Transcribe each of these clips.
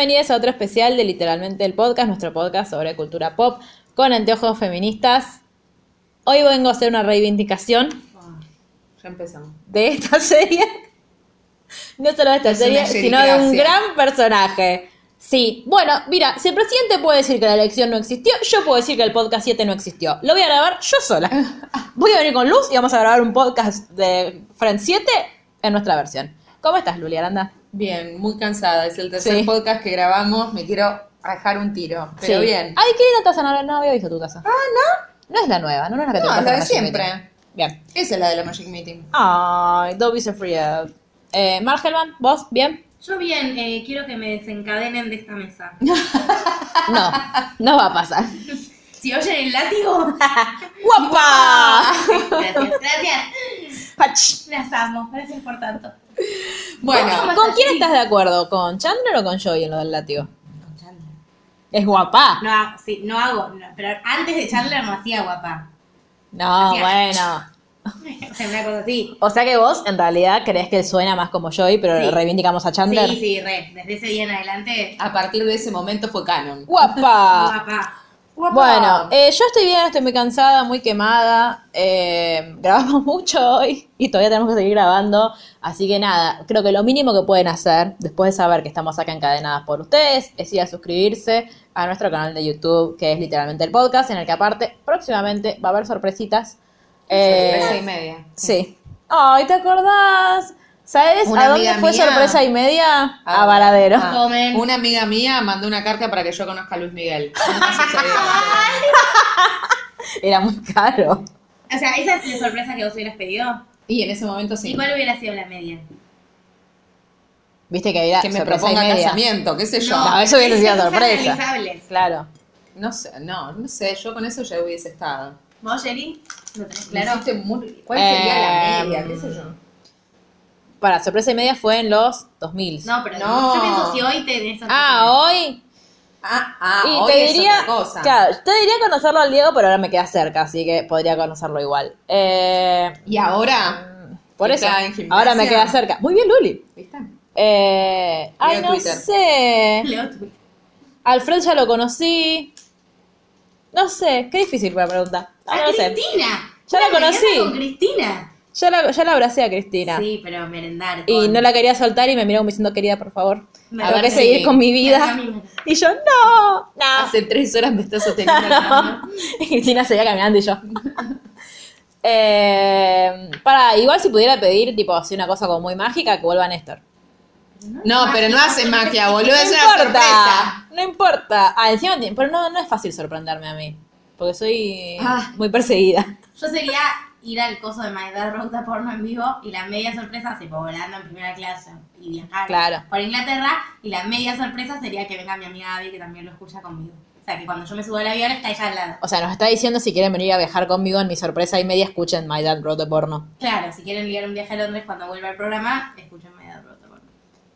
Bienvenidos a otro especial de Literalmente el Podcast, nuestro podcast sobre cultura pop con anteojos feministas. Hoy vengo a hacer una reivindicación Ya empezamos. de esta serie. No solo de esta Es serie, sino de un gran personaje. Sí, bueno, mira, si el presidente puede decir que la elección no existió, yo puedo decir que el podcast 7 no existió. Lo voy a grabar yo sola. Voy a venir con Luz y vamos a grabar un podcast de Friends 7 en nuestra versión. ¿Cómo estás, Luli Aranda? Bien, muy cansada. Es el tercer Sí. podcast que grabamos. Me quiero dejar un tiro. Pero Sí. bien. Ay, qué linda taza, no, no había visto tu taza. Ah, ¿no? No es la nueva, no, no es la que te No, es la de siempre. Meeting. Bien. Esa es la de la Magic Meeting. Ay, don't be so free. Eh, Margelman, ¿vos? ¿Bien? Yo bien, eh, quiero que me desencadenen de esta mesa. No, no va a pasar. Si oyen el látigo, ¡Guapa! gracias, gracias. Pach. Las amo, gracias por tanto. Bueno, ¿Con quién estás de acuerdo? ¿Con Chandler o con Joey en lo del látigo? Es guapa. No, sí, no hago, no, pero antes de Chandler no hacía guapa. No, Hacía- bueno. O sea, una cosa así. O sea que vos en realidad crees que él suena más como Joey, pero Sí. reivindicamos a Chandler. Sí, sí, re. Desde ese día en adelante, a partir de ese momento fue canon. ¡Guapa! guapa. Bueno, eh, yo estoy bien, estoy muy cansada, muy quemada. eh, grabamos mucho hoy y todavía tenemos que seguir grabando. Así que nada, creo que lo mínimo que pueden hacer después de saber que estamos acá encadenadas por ustedes es ir a suscribirse a nuestro canal de YouTube, que es literalmente el podcast, en el que aparte próximamente va a haber sorpresitas. Eh, Sorpresa y media. Sí. Ay, ¿te acordás? ¿Sabes Una a dónde fue mía- sorpresa y media? Ah, a Varadero. ah. Una amiga mía mandó una carta para que yo conozca a Luis Miguel. Era muy caro. O sea, esa es la sorpresa que vos hubieras pedido. Y en ese momento sí. ¿Y cuál hubiera sido la media? Viste que había Que me proponga casamiento, qué sé yo. No, eso hubiese sido sorpresa. Claro. No sé, no, no sé, yo con eso ya hubiese estado. ¿Vos, Jerry? ¿Lo tenés claro? muy- ¿Cuál sería la media? ¿Qué sé yo? Para sorpresa y media fue en los 2000. No, pero No. yo pienso si hoy te des Ah, hoy. Ah, ah, y hoy te es diría. otra cosa. Claro, te diría conocerlo al Diego, pero ahora me queda cerca, así que podría conocerlo igual. Eh, Y ahora, por eso. Ahora me queda cerca. Muy bien, Luli. ¿viste? Eh, ay, no Twitter. sé. Leo Twitter. Alfred ya lo conocí. No sé, qué difícil la pregunta. Ah, ¡A no sé. Cristina! Ya la conocí. con Cristina! Ya la, ya la abracé a Cristina. Sí, pero merendar. Y no la quería soltar y me miró como diciendo, querida, por favor. Me Tengo que seguir con mi vida. Y yo, no, no. Hace tres horas me estás sosteniendo. Y Cristina seguía caminando y yo. Eh, para, igual si pudiera pedir, tipo, así una cosa como muy mágica, que vuelva Néstor. No, pero no hace magia, boludo, no es una importa, sorpresa. no importa. Ah, encima, pero no, no es fácil sorprenderme a mí. Porque soy Ah. muy perseguida. Yo sería ir al coso de My Dad Road a porno en vivo y la media sorpresa, tipo volando en primera clase y viajar Claro. por Inglaterra. Y la media sorpresa sería que venga mi amiga Abby, que también lo escucha conmigo. O sea, que cuando yo me subo al avión está ella al lado. O sea, nos está diciendo si quieren venir a viajar conmigo en mi sorpresa y media, escuchen My Dad Wrote a Porno. Claro, si quieren ligar un viaje a Londres cuando vuelva al programa, escuchen My Dad Road a porno.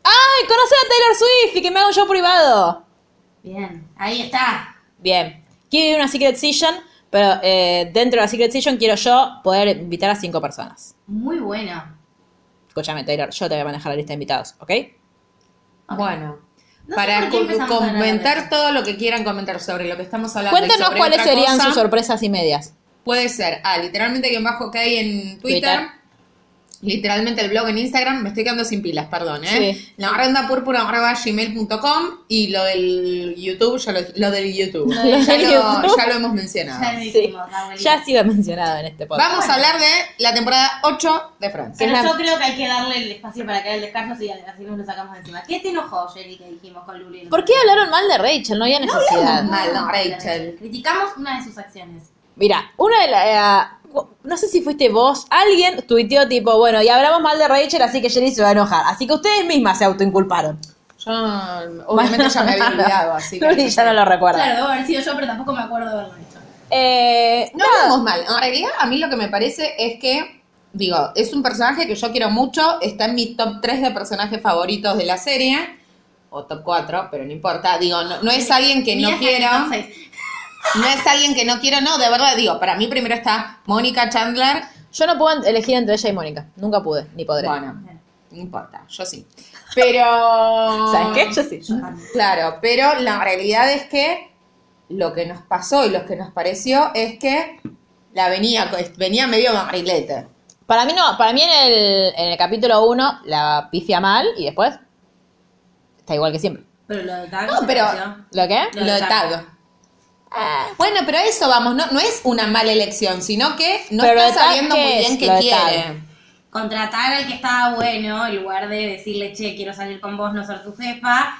¡Ay, conocer a Taylor Swift y que me un show privado! Bien, ahí está. Bien. A una Secret Session, pero eh, dentro de la Secret Session quiero yo poder invitar a cinco personas. Muy bueno. Escúchame, Taylor, yo te voy a manejar la lista de invitados, ¿ok? Bueno, No para co- comentar todo lo que quieran comentar sobre lo que estamos hablando. Cuéntanos sobre cuáles otra serían cosa, sus sorpresas y medias. Puede ser, ah, literalmente que bajo que hay en Twitter. Twitter. Literalmente el blog en Instagram, me estoy quedando sin pilas, perdón, ¿eh? Sí. La renda gmail.com y lo del YouTube, ya lo, lo del YouTube. Lo del ya, lo, YouTube. ya lo hemos mencionado. Ya lo Sí. Ya ha sido mencionado en este podcast. Vamos a hablar de la temporada 8 de Friends. Pero la- yo creo que hay que darle el espacio para que el descanso y así nos lo sacamos de encima. ¿Qué te enojó, Jerry, que dijimos con Luli? ¿Por qué hablaron mal de Rachel? No había necesidad. mal, no, Rachel. Criticamos una de sus acciones. Mira, una de las... no sé si fuiste vos, alguien tuiteó tipo, bueno, y hablamos mal de Rachel, así que Jerry se va a enojar. Así que ustedes mismas se autoinculparon. Yo obviamente ya me había olvidado, así que... Luli ya no lo recuerda. Claro, debo haber sido yo, pero tampoco me acuerdo de haberlo hecho. Eh, No hablamos mal. En realidad, a mí lo que me parece es que, digo, es un personaje que yo quiero mucho. Está en mi top 3 de personajes favoritos de la serie. O top 4, pero no importa. Digo, no, no es alguien que no quiero. No es alguien que no quiero, no. De verdad, digo, para mí primero está Mónica Chandler. yo no puedo elegir entre ella y Mónica. Nunca pude, ni podré. Bueno, no importa, yo sí. Pero. ¿Sabes qué? Yo sí. Claro, pero la realidad es que lo que nos pasó y lo que nos pareció es que la venía, venía medio barrilete. Para mí no, para mí en el, en el capítulo 1 la pifia mal y después está igual que siempre. Pero lo de Tag. No, pero- pareció- ¿Lo qué? Lo Lo de de Tag. tag. Bueno, pero a eso vamos, no, no es una mala elección, sino que no Pero está sabiendo ¿qué muy bien qué quiere. Contratar al que estaba bueno en lugar de decirle, che, quiero salir con vos, no ser tu jefa.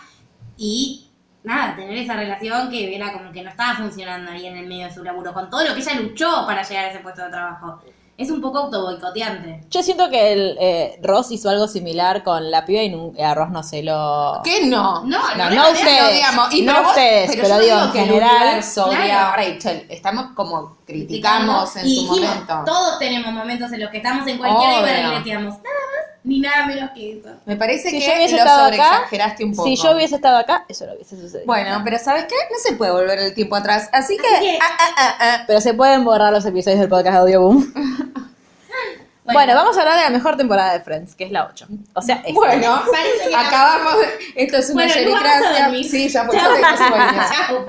Y nada, tener esa relación que era como que no estaba funcionando ahí en el medio de su laburo. Con todo lo que ella luchó para llegar a ese puesto de trabajo. Es un poco autoboicoteante. Yo siento que el, eh, Ross hizo algo similar con la piba y nun- a Ross no se lo... ¿Qué no? No, No, no, no no, ustedes, digamos, y no pero vos- ustedes, pero, yo digo, digo en que el general... universo odia Claro. a Rachel. Estamos como criticamos en y su dijimos, momento. todos tenemos momentos en los que estamos en cualquiera Obvio. y barrileteamos. Nada más, ni nada menos que eso. Me parece Si que yo hubiese lo estado acá, sobreexageraste un poco. si yo hubiese estado acá, eso no hubiese sucedido. Bueno, pero ¿sabes qué? No se puede volver el tiempo atrás. Así que... Así que- ah, ah, ah, ah. Pero se pueden borrar los episodios del podcast de Audioboom. Bueno, vamos a hablar de la mejor temporada de Friends, que es la 8. O sea, esta. Bueno, que- acabamos. de- Esto es una Bueno. Sí, ya por. Chao.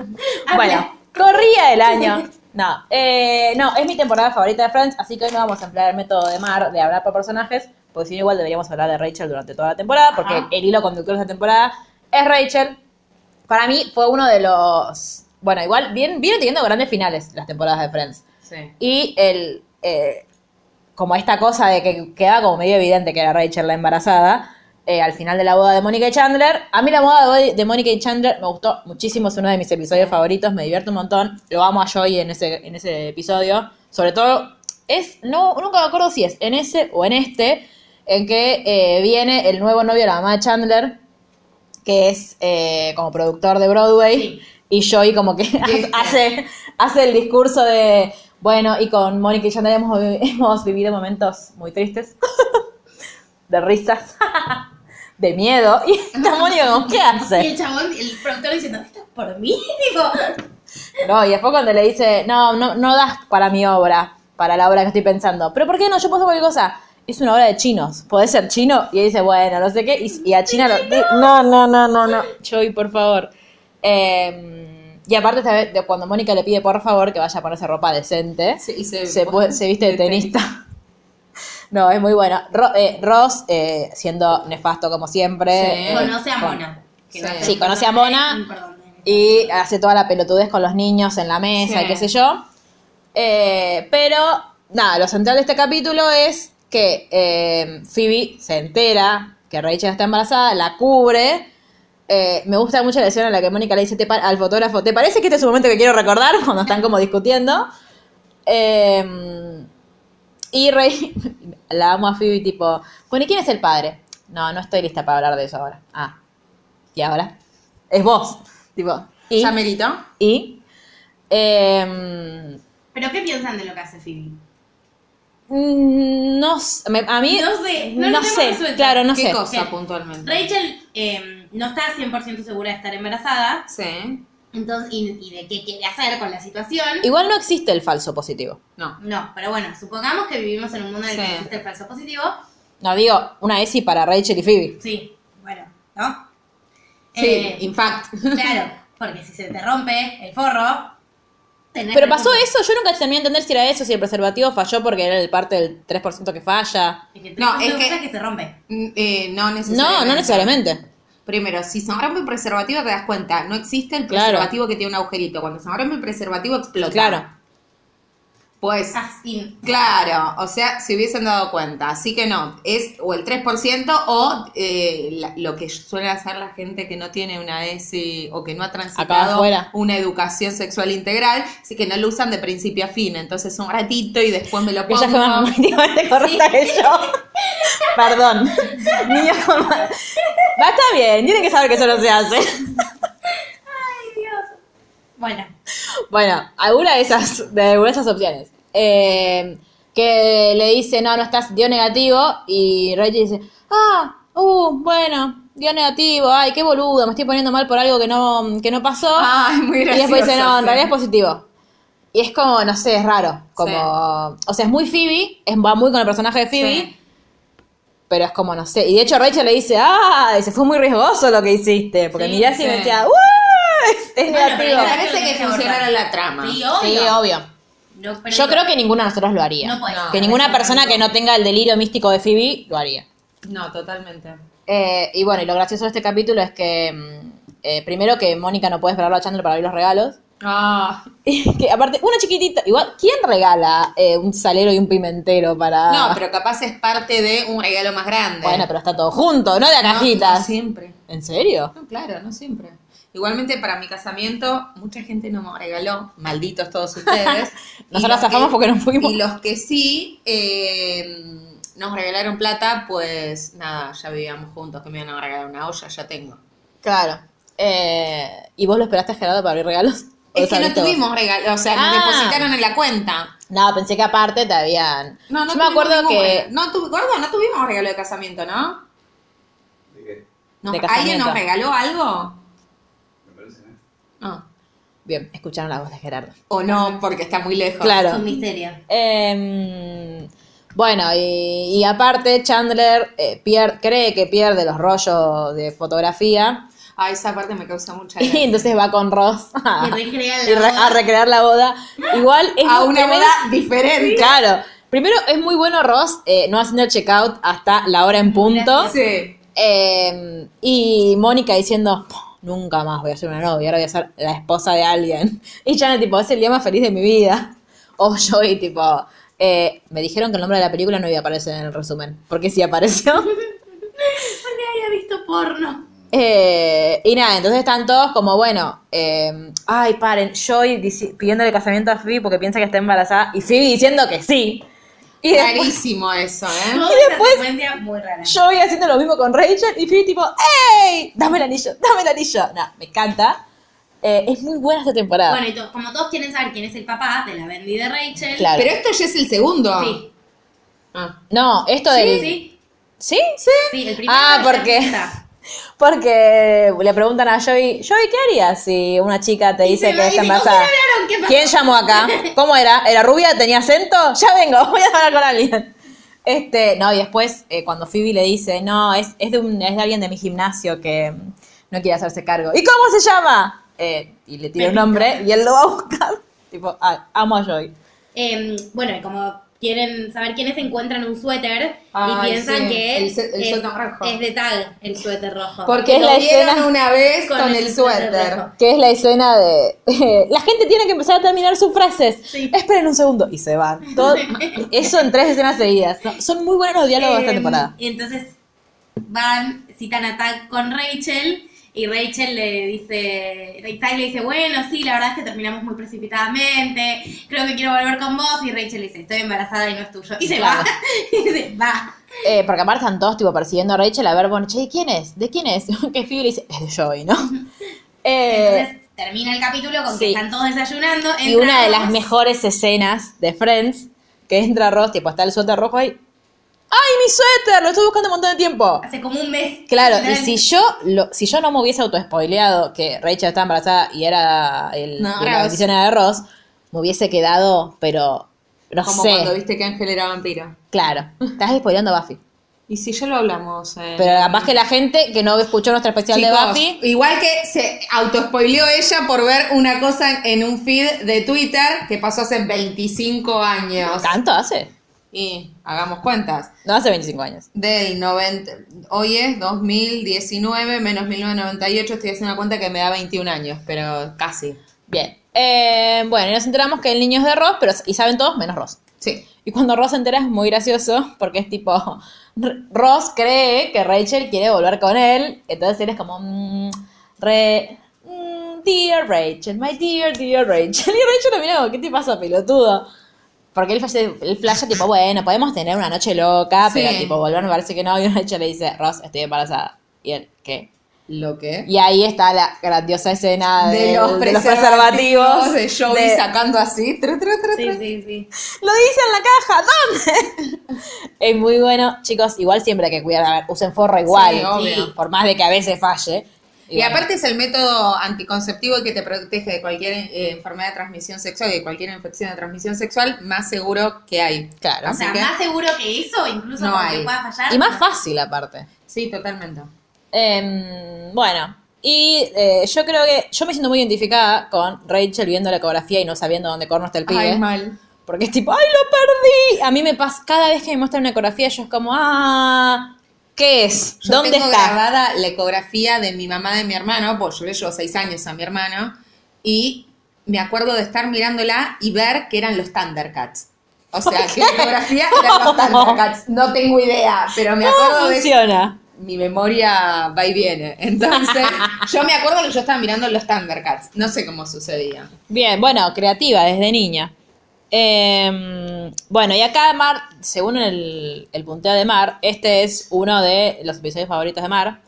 Bueno, corría el año. No, eh, no, es mi temporada favorita de Friends, así que hoy no vamos a emplear el método de Mar de hablar por personajes, porque si no igual deberíamos hablar de Rachel durante toda la temporada, porque Ajá. el hilo conductor de esta temporada es Rachel. Para mí fue uno de los... Bueno, igual bien, viene teniendo grandes finales las temporadas de Friends. Sí. Y el... eh, como esta cosa de que queda como medio evidente que era Rachel la embarazada, eh, al final de la boda de Mónica y Chandler. A mí la boda de, de Mónica y Chandler me gustó muchísimo, es uno de mis episodios favoritos, me divierte un montón. Lo amo a Joey en ese, en ese episodio. Sobre todo, es, no, nunca me acuerdo si es en ese o en este, en que eh, viene el nuevo novio de la mamá de Chandler, que es eh, como productor de Broadway. Sí. Y Joey como que hace, hace el discurso de, bueno, y con Mónica y Chandler hemos, hemos vivido momentos muy tristes, de risas, de miedo. Y esta Mónica como, ¿qué Y hace? el chabón, el productor diciendo, ¿esto es por mí? Digo, No, y después cuando le dice, no, no, no das para mi obra, para la obra que estoy pensando. ¿Pero por qué no? Yo puedo hacer cualquier cosa. Es una obra de chinos. ¿Podés ser chino? Y él dice, bueno, no sé qué. Y, y a China lo... No, no, no, no, no. Joey, por favor. Eh, y aparte, esta vez, cuando Mónica le pide por favor que vaya a ponerse ropa decente, Sí, y se- se, pu- se viste de tenista. No, es muy bueno. Ro- eh, Ross, eh, siendo nefasto como siempre. Sí. eh, conoce a Mona. no Sí. conoce a Mona. Y hace toda la pelotudez con los niños en la mesa Sí. y qué sé yo. Eh, pero, nada, lo central de este capítulo es que eh, Phoebe se entera que Rachel está embarazada, la cubre. Eh, me gusta mucho la escena en la que Mónica le dice "Te pa- al fotógrafo, ¿te parece que este es un momento que quiero recordar? Cuando están como discutiendo. Eh, y Rey, la amo a Phoebe tipo, bueno, ¿y quién es el padre? No, no estoy lista para hablar de eso ahora. Ah, ¿y ahora? Es vos. Tipo, ¿y? ¿Ya merito? ¿Y? Em, ¿Pero qué piensan de lo que hace Phoebe? Mm, no me- a mí No sé, no sé, resuelto. claro, no ¿Qué sé. cosa puntualmente? Rachel eh, no está 100% segura de estar embarazada Sí. entonces y, y de qué quiere hacer con la situación. Igual no existe el falso positivo. No. No, pero bueno, supongamos que vivimos en un mundo en el que existe el falso positivo. No, digo, una ESI para Rachel y Phoebe. Sí, bueno, ¿no? Sí, Eh, in fact. Claro, porque si se te rompe el forro, Pero pasó eso, yo nunca terminé de entender si era eso, si el preservativo falló porque era el parte del 3% que falla. Es que No, no, es que- que se rompe. Eh, no necesariamente. No, no necesariamente. Primero, si se rompe un preservativo te das cuenta, no existe el Claro. preservativo que tiene un agujerito. Cuando se rompe el preservativo explota. Claro. Pues, Así. claro, o sea, se hubiesen dado cuenta. Así que no, es o el 3% o eh, la- lo que suele hacer la gente que no tiene una S o que no ha Acá transitado afuera. una educación sexual integral, así que no lo usan de principio a fin. Entonces un ratito y después me lo pongo. Ella fue más políticamente correcta que yo. Perdón. Niño con ma- Va, está bien, tienen que saber que eso no se hace. Bueno, Bueno, alguna de esas, de alguna de esas opciones. Eh, que le dice, no, no estás, dio negativo. Y Rachel dice, ah, uh, bueno, dio negativo. Ay, qué boludo, me estoy poniendo mal por algo que no, que no pasó. Ay, muy y después dice, gracioso, no, en sí. realidad es positivo. Y es como, no sé, es raro. Como, o sea, es muy Phoebe, es, va muy con el personaje de Phoebe. Sí. Pero es como, no sé. Y de hecho Rachel le dice, ah, se fue muy riesgoso lo que hiciste. Porque Sí, mi Jessie sí. me decía, ¡uh! Es, es Bueno, negativo. Parece que funcionara la trama. sí, obvio. Sí, obvio. No, pero Yo digo, creo que ninguno de nosotros lo haría. No puede No. ser, que ninguna persona que no tenga el delirio místico de Phoebe lo haría. No, totalmente. Eh, y bueno, y lo gracioso de este capítulo es que mm, eh, primero que Mónica no puede esperarlo a Chandler para abrir los regalos. Ah, Y que aparte, una chiquitita, igual, ¿quién regala eh, un salero y un pimentero para...? no, pero capaz es parte de un regalo más grande. Bueno, pero está todo junto, no de a No, cajitas. no siempre. ¿En serio? No, claro, no siempre. Igualmente para mi casamiento, mucha gente no me regaló, malditos todos ustedes. Nosotros los zafamos que- porque no fuimos. Y los que sí eh, nos regalaron plata, pues nada, ya vivíamos juntos, que me iban a regalar una olla, ya tengo. Claro. Eh, ¿Y vos lo esperaste a Gerardo para abrir regalos? ¿O Es que no tuvimos regalo, o sea, nos Ah. depositaron en la cuenta. No, pensé que aparte te habían... No, no Yo me acuerdo ningún que... regalo. No, tu- gordo, no tuvimos regalo de casamiento, ¿no? ¿De qué? Nos- De ¿Alguien nos regaló algo? No. Bien, escucharon la voz de Gerardo. O no, porque está muy lejos. Es Claro. un misterio. Eh, bueno, y, y aparte Chandler eh, pier- cree que pierde los rollos de fotografía Ah, esa parte me causa mucha y gracia. entonces va con Ross a, Y y re- recrear la boda. Igual es a una boda diferente. Claro. Primero es muy bueno Ross eh, no haciendo el checkout hasta la hora en punto. Sí. Eh, y Mónica diciendo, "Puh, nunca más voy a ser una novia, ahora voy a ser la esposa de alguien. Y Janet tipo, es el día más feliz de mi vida. O Joey tipo, eh, me dijeron que el nombre de la película no iba a aparecer en el resumen. Porque sí apareció. Porque había visto porno. Eh, y nada, entonces están todos como, bueno, eh, ay, paren, dici- pidiéndole casamiento a Phoebe porque piensa que está embarazada y Phoebe diciendo que sí. Y después Rarísimo eso, ¿eh? Y después- secuencia muy rara. Joey haciendo lo mismo con Rachel y Phoebe tipo, ¡Ey! Dame el anillo, dame el anillo. No, me encanta. Eh, es muy buena esta temporada. Bueno, y to- como todos quieren saber quién es el papá de la Bendy de Rachel. Claro. Pero esto ya es el segundo. Sí, Ah. no, esto del... sí, ¿Sí? sí, el primero. Ah, porque-. Porque le preguntan a Joey, Joey, ¿qué harías si una chica te dice que está dice, ¿con embarazada? quién llamó acá? ¿Cómo era? ¿Era rubia? ¿Tenía acento? Ya vengo, voy a hablar con alguien. Este, no, y después eh, cuando Phoebe le dice, no, es, es, de un, es de alguien de mi gimnasio que no quiere hacerse cargo. ¿Y cómo se llama? Eh, y le tira un nombre y él lo va a buscar. tipo, ah, amo a Joey. Eh, bueno, y como quieren saber quién es, encuentran un suéter Ay, y piensan sí, que el su- el es, suéter rojo. es de Tag el suéter rojo. Porque es lo la escena- una vez con, Con el el suéter. Que es la escena de... la gente tiene que empezar a terminar sus frases. Sí. Esperen un segundo. Y se van. Todo, eso en tres escenas seguidas. No, son muy buenos los diálogos de esta Eh, temporada. Y entonces van, citan a Tag con Rachel y Rachel le dice, Tag le dice, bueno, sí, la verdad es que terminamos muy precipitadamente, creo que quiero volver con vos y Rachel le dice, estoy embarazada y no es tuyo. Y se Claro. va, y se va. Eh, porque aparte están todos tipo persiguiendo a Rachel a ver, bueno, che, ¿quién es? ¿De quién es? que Phoebe le dice, es de Joey, ¿no? Eh, Entonces termina el capítulo con sí. que están todos desayunando. y una de las mejores escenas de Friends, que entra Ross, tipo, está el suéter rojo ahí. ¡Ay, mi suéter! Lo estuve buscando un montón de tiempo. Hace como un mes. Claro, y si yo, lo, si yo no me hubiese autoespoileado que Rachel estaba embarazada y era el, No, la bendición de Ross, me hubiese quedado, pero no Como sé. cuando viste que Ángel era vampiro. Claro, estás spoileando a Buffy. Y si ya lo hablamos. eh. Pero capaz que la gente que no escuchó nuestro especial de Buffy. Igual que se autospoileó ella por ver una cosa en un feed de Twitter que pasó hace 25 años. ¿Tanto hace? Y hagamos cuentas. No hace 25 años. Del 90, hoy es 2019 menos 1998, estoy haciendo una cuenta que me da 21 años, pero casi. Bien. Eh, bueno, y nos enteramos que el niño es de Ross, pero y saben todos menos Ross. Sí. Y cuando Ross se entera es muy gracioso porque es tipo, Ross cree que Rachel quiere volver con él, entonces él es como, mm, re, mm, dear Rachel, my dear, dear Rachel. Y Rachel le mira como, ¿qué te pasa, pelotudo? Porque él flasha, él flasha tipo, bueno, podemos tener una noche loca, Sí. pero tipo, volver me parece que no. Y Rachel le dice, Ross, estoy embarazada. Y él, ¿qué? Lo que. Y ahí está la grandiosa escena de, de los de los preservativos, de Joey de- sacando así. tru, tru, tru, Sí, tru. sí, sí. Lo dice en la caja, ¿dónde? es muy bueno, chicos, igual siempre hay que cuidar, a ver, usen forro igual, Sí, obvio. por más de que a veces falle. Y, bueno, aparte es el método anticonceptivo que te protege de cualquier eh, enfermedad de transmisión sexual y de cualquier infección de transmisión sexual más seguro que hay. Claro. O sea, que- más seguro que eso, incluso No hay. pueda fallar. y más fácil aparte. Sí, totalmente. Em, bueno, y eh, yo creo que yo me siento muy identificada con Rachel viendo la ecografía y no sabiendo dónde corno está el pibe. Ay, mal. Porque es tipo, ¡ay, lo perdí! A mí me pasa, cada vez que me muestran una ecografía, yo es como, ¡ah! ¿Qué es? Yo ¿Dónde tengo está? grabada la ecografía de mi mamá de mi hermano, pues yo le llevo seis años a mi hermano, y me acuerdo de estar mirándola y ver que eran los Thundercats. O sea, que la ecografía eran los Thundercats. No tengo idea, pero me acuerdo ¿Cómo de eso. funciona? Mi memoria va y viene. Entonces, yo me acuerdo que yo estaba mirando los Thundercats. No sé cómo sucedía. Bien, bueno, creativa desde niña. Eh, bueno, y acá Mar, según el, el punteo de Mar, este es uno de los episodios favoritos de Mar,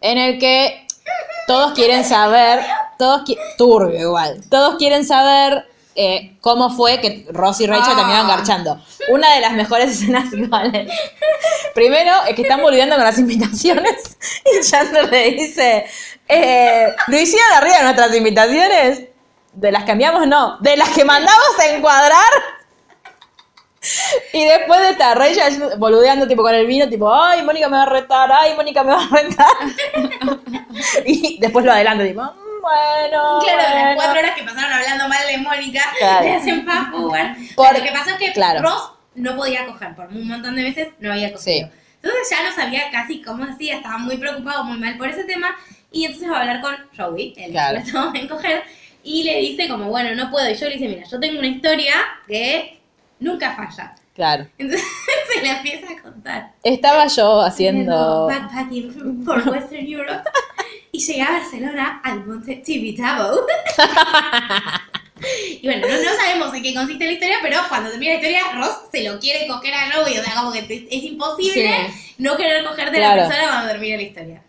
en el que todos quieren saber, todos qui- turbio igual, todos quieren saber eh, cómo fue que Ross y Rachel Ah. terminaron garchando. Una de las mejores escenas igual. Primero es que están volviendo con las invitaciones y Chandler le dice, eh, ¿lo hicieron arriba de nuestras invitaciones? De las que enviamos, no. De las que mandamos a encuadrar. Y después de estar haciendo- boludeando tipo con el vino, tipo, ay, Mónica me va a retar, ay, Mónica me va a retar. y después lo adelanta, tipo, "Mm, bueno. Claro, las bueno". cuatro horas que pasaron hablando mal de Mónica Claro. le hacen forward. Por- Lo que pasó es que claro. Ross no podía coger, por un montón de veces no había cogido. Sí. Entonces ya no sabía casi cómo hacía, estaba muy preocupado, muy mal por ese tema. Y entonces va a hablar con Joey, el Claro. experto en coger, y le dice como, bueno, no puedo. Y yo le dice, mira, yo tengo una historia que nunca falla. Claro. Entonces se la empieza a contar. Estaba yo haciendo. backpacking por Western Europe y llegué a Barcelona al monte Tibidabo. y bueno, no, no sabemos en qué consiste la historia, pero cuando termina la historia, Ross se lo quiere coger a Joey. O sea, como que es imposible no querer cogerte a Claro. la persona cuando termina la historia.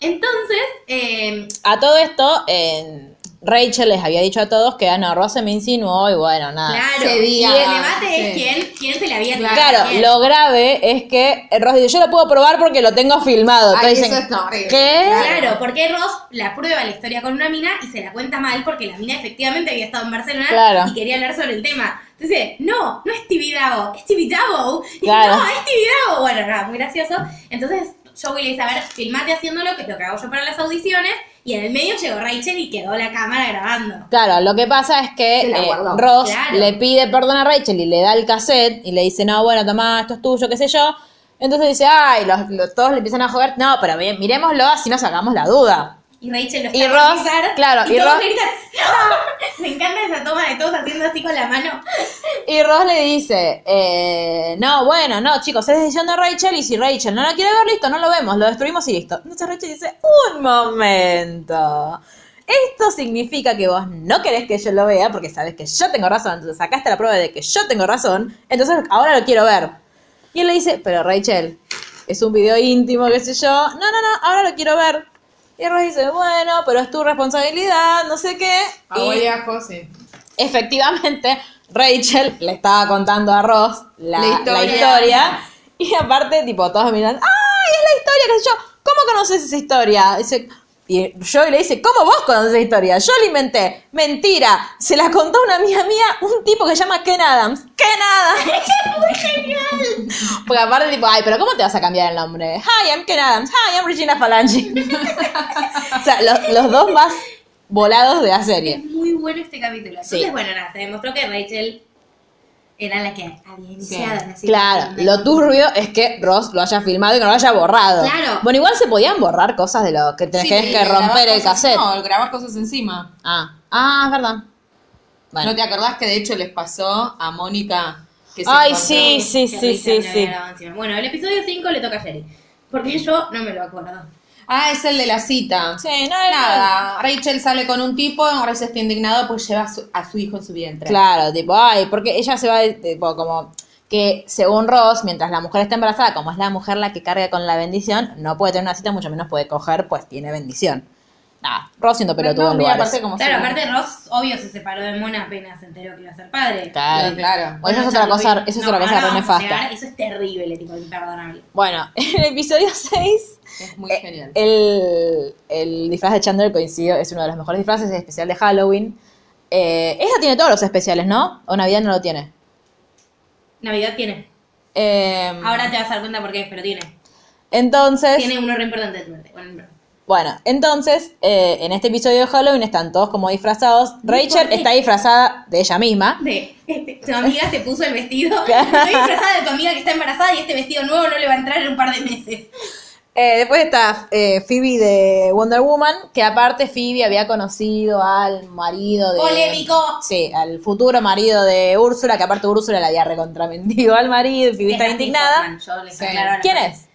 Entonces, eh, A todo esto, en Rachel les había dicho a todos que Ana Ross se me insinuó y bueno, nada. claro, y el debate sí. es quién, quién se le había Claro, Claro, quién. lo grave es que Ross dice, yo lo puedo probar porque lo tengo filmado. Ay, Entonces eso dicen, es horrible. ¿qué? Claro, porque Ross la prueba la historia con una mina y se la cuenta mal porque la mina efectivamente había estado en Barcelona Claro. y quería hablar sobre el tema. Entonces, no, no es Tibidabo, es Tibidabo. Y Claro. no, es Tibidabo. Bueno, nada, muy gracioso. Entonces, Joey le dice, a ver, filmate haciéndolo, que es lo que hago yo para las audiciones. Y en el medio llegó Rachel y quedó la cámara grabando. Claro, lo que pasa es que eh. Ross Claro. le pide perdón a Rachel y le da el cassette y le dice, no, bueno, tomá, esto es tuyo, qué sé yo. Entonces dice, ay, los, los- todos le empiezan a joder. No, pero bien, miremoslo así nos sacamos la duda. Y Rachel lo Y está Ross, por pisar, claro, y, y todos Ross- le gritan, ¡No! Me encanta esa toma de todos haciendo así con la mano. Y Ross le dice, eh, no, bueno, no, chicos, es decisión de Rachel y si Rachel no lo quiere ver, listo, no lo vemos, lo destruimos y listo. Entonces Rachel dice, un momento. Esto significa que vos no querés que yo lo vea porque sabes que yo tengo razón, entonces sacaste la prueba de que yo tengo razón, entonces ahora lo quiero ver. Y él le dice, pero Rachel, es un video íntimo, qué sé yo. No, no, no, ahora lo quiero ver. Y Ross dice, bueno, pero es tu responsabilidad, no sé qué. Y- Abueliajo, sí. efectivamente, Rachel le estaba contando a Ross la, La la historia. historia. Y aparte, tipo, todos miran, ¡ay, es la historia! ¿Qué sé yo? ¿Cómo conoces esa historia? Dice, Y Joey le dice, ¿cómo vos conoces esa historia? Yo la inventé. Mentira. Se la contó una amiga mía, un tipo que se llama Ken Adams. ¡Ken Adams! ¡Muy genial! Porque aparte, tipo, ay, pero ¿cómo te vas a cambiar el nombre? Hi, I'm Ken Adams. Hi, I'm Regina Falangi. o sea, los, los dos más volados de la serie. Es muy bueno este capítulo. Entonces, Sí. bueno, nada, se demostró que Rachel era la que había iniciado la serie. Claro, lo turbio es que Ross lo haya filmado y que no lo haya borrado. Claro. Bueno, igual se podían borrar cosas de lo que tenés Sí, que, romper el cosas- cassette. No, grabar cosas encima. Ah, ah, es verdad. Bueno. ¿No te acordás que de hecho les pasó a Mónica que se Ay, sí, sí, Que sí, sí, sí. Bueno, el episodio 5 le toca a Sherry. Porque yo no me lo acuerdo. Ah, es el de la cita. Sí, no, es Nada, Rachel sale con un tipo, Rachel está indignado, pues lleva a su, a su hijo en su vientre. Claro, tipo, ay, porque ella se va, tipo, como que según Ross, mientras la mujer está embarazada, como es la mujer la que carga con la bendición, no puede tener una cita, mucho menos puede coger, pues tiene bendición. Nada, Ross siendo pelotudo No, aparte como Claro, aparte Ross, obvio, se separó de Mona apenas se enteró que iba a ser padre. Claro. Claro. Bueno, eso es otra cosa, eso es otra cosa re nefasta. llegar, Eso es terrible, tipo, imperdonable. Bueno, en el episodio 6 Es muy Eh, genial. El, el disfraz de Chandler coincidió, es uno de los mejores disfraces, es especial de Halloween. Eh, ella tiene todos los especiales, ¿no? O Navidad no lo tiene. Navidad tiene. Eh, Ahora te vas a dar cuenta por qué, pero tiene. entonces, Tiene uno re importante. Bueno, no. bueno, entonces, eh, en este episodio de Halloween están todos como disfrazados. Rachel está disfrazada de ella misma. De, este, tu amiga se puso el vestido. Estoy disfrazada de tu amiga que está embarazada y este vestido nuevo no le va a entrar en un par de meses. Eh, después está eh, Phoebe de Wonder Woman, que aparte Phoebe había conocido al marido de... ¡Polémico! Sí, al futuro marido de Úrsula, que aparte Úrsula le había recontramentido al marido y Phoebe está Es indignada. Yo les Sí. ¿Quién es?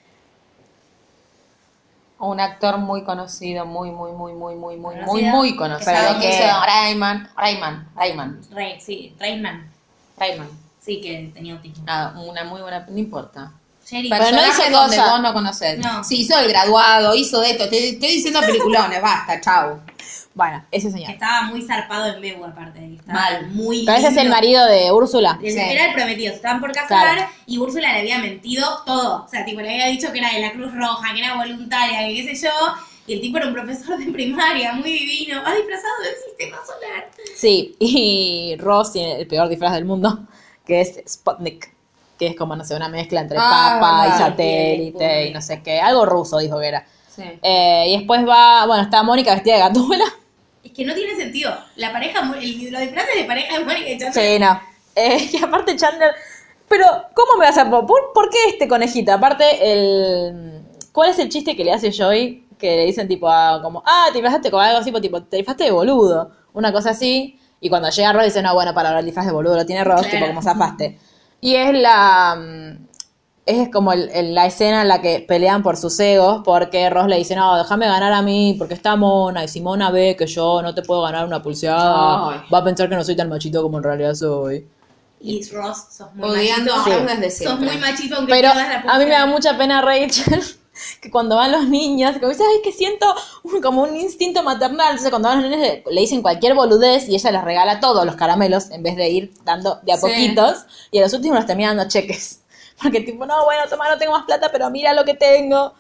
Un actor muy conocido, muy, muy, muy, muy, muy, muy, muy, Conocido. muy conocido. Que hizo Rayman, Rayman, Rayman, sí, Reisman. Rayman. Sí, que tenía autismo. Nada, una muy buena, no importa. Pero no hizo donde cosa- vos no conocés. No. Sí, hizo el graduado, hizo de esto. Te estoy diciendo peliculones, basta, chau. Bueno, ese señor. estaba muy zarpado en Bebu, aparte. que Estaba Mal. muy Pero ese es el marido de Úrsula. El- Sí. Era el prometido, se estaban por casar Claro. y Úrsula le había mentido todo. O sea, tipo, le había dicho que era de la Cruz Roja, que era voluntaria, que qué sé yo. Y el tipo era un profesor de primaria, muy divino. Va disfrazado del sistema solar. Sí, y Ross tiene el peor disfraz del mundo, que es Sputnik, que es como, no sé, una mezcla entre Ah, papa y satélite y no sé qué. Algo ruso dijo que era. Sí. Eh, y después va, bueno, está Mónica vestida de gatúbela. Es que no tiene sentido. La pareja, el, disfraces de pareja de Mónica y Chandler. Sí, no. Eh, y aparte Chandler, pero ¿cómo me vas a por, por qué este conejito? Aparte el ¿cuál es el chiste que le hace Joy? Que le dicen tipo ah, como, "Ah, te disfrazaste con algo así, pues, tipo, te disfrazaste de boludo", una cosa así, y cuando llega Ross dice, "No, bueno, para el disfraz de boludo lo tiene Ross, Claro. tipo como zafaste." Y es la mm, es como el- el- la escena en la que pelean por sus egos, porque Ross le dice, no, déjame ganar a mí, porque está Mona, y si Mona ve que yo no te puedo ganar una pulseada, Ay. va a pensar que no soy tan machito como en realidad soy. Y Ross, sos muy Odiando machito. a Ross desde Sos muy machito aunque Pero la a mí me da mucha pena Rachel, que cuando van los niños, como dice, ay, que siento como un instinto maternal, entonces cuando van los niños le, le dicen cualquier boludez y ella les regala todos los caramelos en vez de ir dando de a Sí. poquitos, y a los últimos los termina dando cheques. Porque tipo, no, bueno, toma, no tengo más plata, pero mira lo que tengo.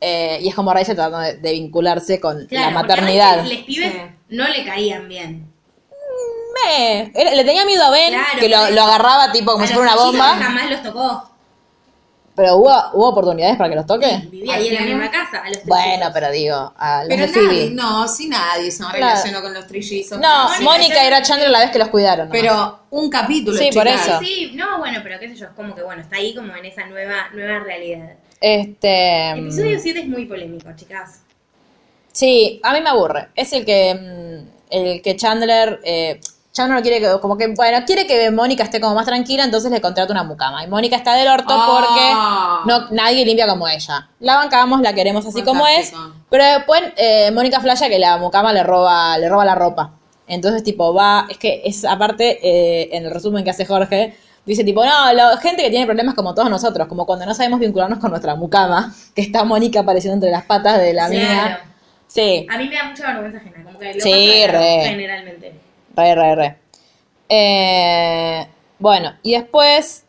Eh, y es como Rachel tratando de, de vincularse con Claro, la maternidad. Les pibes Sí. no le caían bien. Me, era- le tenía miedo a Ben, Claro, que lo, agarraba tipo como si los fuera una bomba. Jamás los tocó. Pero hubo, hubo oportunidades para que los toque. Vivía ahí en la misma casa. A los Bueno, pero digo, a los Pero de Phoebe. nadie, no, sí nadie se relacionó con los trillizos. No, Mónica era Chandler la vez que los cuidaron. nomás. Pero un capítulo, Sí, por chicas. eso. Sí, no, bueno, pero qué sé yo, es como que bueno, está ahí como en esa nueva, nueva realidad. Este. El episodio 7 es muy polémico, chicas. Sí, a mí me aburre. Es el que. mm, El que Chandler. Eh, Chandler no quiere que. Como que. Bueno, quiere que Mónica esté como más tranquila, entonces le contrata una mucama. Y Mónica está del orto Ah. porque no, nadie limpia como ella. La bancamos, la queremos así como es. Pero después eh, Mónica flasha que la mucama le roba, le roba la ropa. Entonces, tipo, va. Es que es aparte, eh, en el resumen que hace Jorge. Dice tipo, no, la gente que tiene problemas como todos nosotros, como cuando no sabemos vincularnos con nuestra mucama, que está Mónica apareciendo entre las patas de la Claro. mina. Sí, A mí me da mucha vergüenza ajena, como que lo Sí, re. generalmente. Re, re, re. Eh, bueno, y después.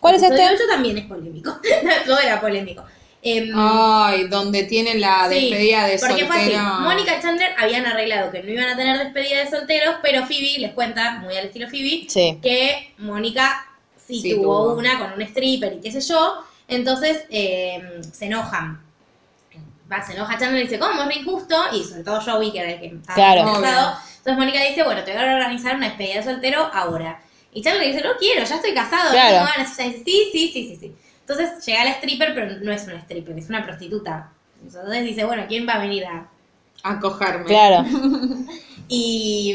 ¿Cuál es El este? ocho también es polémico. Todo era polémico. Em, Ay, donde tienen la Sí, despedida de porque fue así. soltero. Mónica y Chandler habían arreglado que no iban a tener despedida de solteros, pero Phoebe les cuenta, muy al estilo Phoebe, Sí. que Mónica sí, Sí, tuvo, tuvo. una con un stripper y qué sé yo. Entonces eh, se enojan. Va, se enoja Chandler y dice, ¿cómo? Es re injusto. Y sobre todo Joey, que era el que estaba Claro. Entonces Mónica dice, bueno, te voy a organizar una despedida de soltero ahora. Y Chandler dice, no quiero, ya estoy casado. Claro. no tengo ganas. Y ella dice, sí, sí, sí, sí, sí. Entonces llega la stripper, pero no es una stripper, es una prostituta. Entonces dice, bueno, ¿quién va a venir a...? A cogerme. Claro. Y...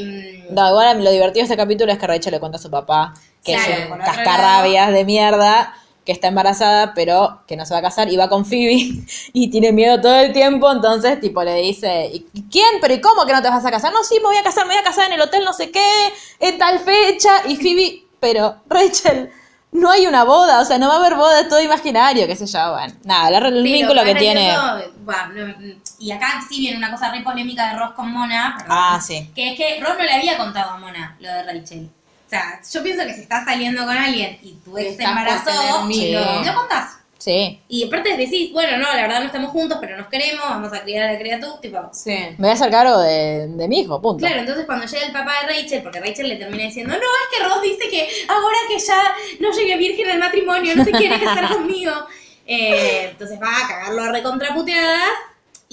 mm, No, igual lo divertido de este capítulo es que Rachel le cuenta a su papá que Claro, es un cascarrabias de mierda, que está embarazada, pero que no se va a casar y va con Phoebe y tiene miedo todo el tiempo, entonces tipo le dice, ¿y quién? ¿Pero y cómo que no te vas a casar? No, sí, me voy a casar, me voy a casar en el hotel no sé qué, en tal fecha, y Phoebe, pero Rachel, no hay una boda, o sea, no va a haber boda, es todo imaginario, qué sé yo, bueno, nada, el sí, vínculo lo que tiene... y acá sí viene una cosa re polémica de Ross con Mona. perdón, Ah, sí. Que es que Ross no le había contado a Mona lo de Rachel. O sea, yo pienso que si estás saliendo con alguien y tu ex se embarazó, lo, lo contás. Sí, Y aparte decís, bueno, no, la verdad no estamos juntos, pero nos queremos, vamos a criar a la criatura, tipo... Sí. me voy a hacer cargo de, de mi hijo, punto. Claro, entonces cuando llega el papá de Rachel, porque Rachel le termina diciendo, no, es que Ross dice que ahora que ya no llegué virgen al matrimonio, no se quiere casar conmigo. Eh, entonces va a cagarlo a recontraputeadas.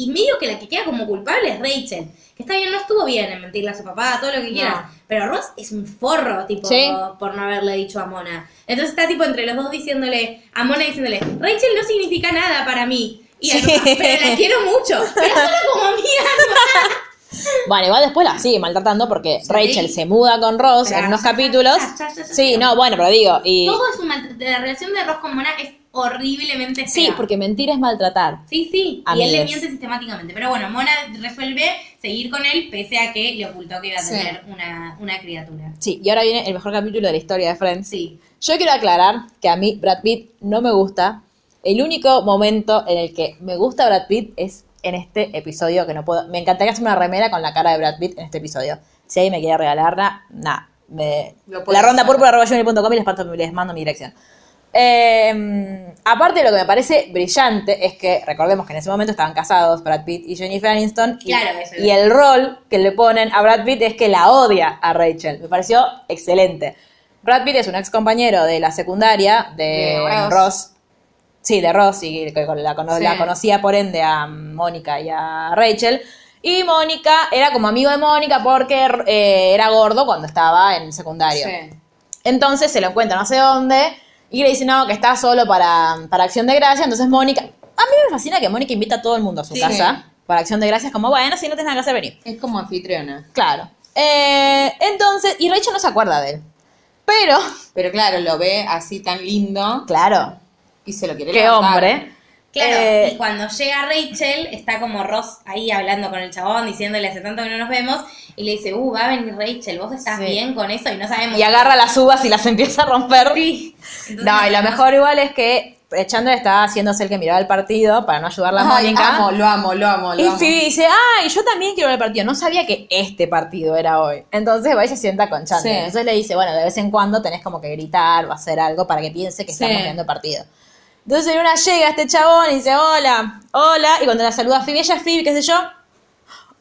Y medio que la que queda como culpable es Rachel. Que está bien, no estuvo bien en mentirle a su papá, todo lo que quieras. Pero Ross es un forro, tipo, Sí. por no haberle dicho a Mona. Entonces está tipo entre los dos diciéndole, a Mona diciéndole, Rachel no significa nada para mí. Y el Sí. pero la quiero mucho. Pero solo como amiga. Bueno, igual después la sigue maltratando porque Sí. Rachel se muda con Ross Pero en unos ya, capítulos. ya, ya. Sí, no, bueno, pero digo, y Todo es un La relación de Ross con Mona es horriblemente fea. sí, porque mentir es maltratar. Sí, sí. Y él le miente sistemáticamente. Pero bueno, Mona resuelve seguir con él pese a que le ocultó que iba a Sí. tener una, una criatura. Sí, y ahora viene el mejor capítulo de la historia de Friends. Sí. Yo quiero aclarar que a mí Brad Pitt no me gusta. El único momento en el que me gusta Brad Pitt es en este episodio que no puedo. Me encantaría hacer una remera con la cara de Brad Pitt en este episodio. Si alguien me quiere regalarla, nada. Me... La ronda hacer. púrpura y les, paso- les mando mi dirección. Eh, aparte, lo que me parece brillante es que recordemos que en ese momento estaban casados Brad Pitt y Jennifer Aniston. Y, Claro, y el rol que le ponen a Brad Pitt es que la odia a Rachel. Me pareció excelente. Brad Pitt es un ex compañero de la secundaria de, De Ross. Ross. Sí, de Ross, y que la, cono- Sí. la conocía por ende a Mónica y a Rachel. Y Mónica era como amigo de Mónica porque eh, era gordo cuando estaba en secundario. Sí. Entonces se lo encuentra no sé dónde y le dice, no, que está solo para, para Acción de Gracia. Entonces Mónica, a mí me fascina que Mónica invita a todo el mundo a su Sí. casa para Acción de Gracias, como, bueno, si no tienes nada que hacer, vení. Es como anfitriona. Claro. Eh, entonces, y Rachel no se acuerda de él. Pero, Pero claro, lo ve así tan lindo claro, y se lo quiere qué levantar. hombre. Claro, Eh, y cuando llega Rachel, está como Ross ahí hablando con el chabón, diciéndole hace tanto que no nos vemos, y le dice, uh, va a venir Rachel, vos estás Sí. bien con eso y no sabemos. y agarra las uvas y las empieza a romper. Sí. Entonces, No, y lo mejor igual es que Chandler estaba haciéndose el que miraba el partido para no ayudarla a Mónica. amo, lo amo, lo amo, lo Y amo. Phoebe dice, ay, yo también quiero ver el partido. No sabía que este partido era hoy. Entonces va y se sienta con Chandler. Sí. Entonces le dice, bueno, de vez en cuando tenés como que gritar o hacer algo para que piense que Sí. estamos viendo el partido. Entonces en una llega este chabón y dice, hola, hola. Y cuando la saluda a Phoebe, ella es Phoebe, qué sé yo.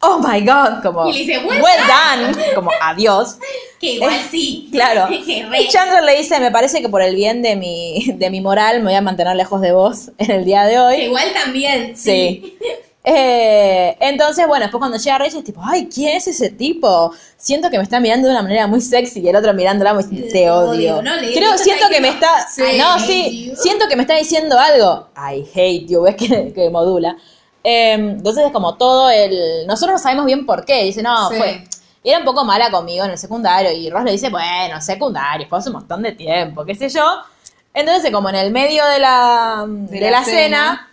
Oh my god, como Y le dice, "Well done, como adiós. Que igual Eh, sí. Claro. Que Y Chandler le dice, me parece que por el bien de mi, de mi moral me voy a mantener lejos de vos en el día de que hoy. igual también. Sí. Eh, entonces, bueno, después cuando llega Rachel es tipo, ay, ¿quién es ese tipo? Siento que me está mirando de una manera muy sexy y el otro mirándola muy te Te odio. odio, ¿no? Le- Creo, siento que me está, "I no, sí, you". siento que me está diciendo algo. I hate you, ves que, que modula. Eh, entonces es como todo el, nosotros no sabemos bien por qué. Dice, no, Sí. fue, era un poco mala conmigo en el secundario y Ross le dice, bueno, secundario, fue hace un montón de tiempo, qué sé yo. Entonces, como en el medio de la, de la la cena. cena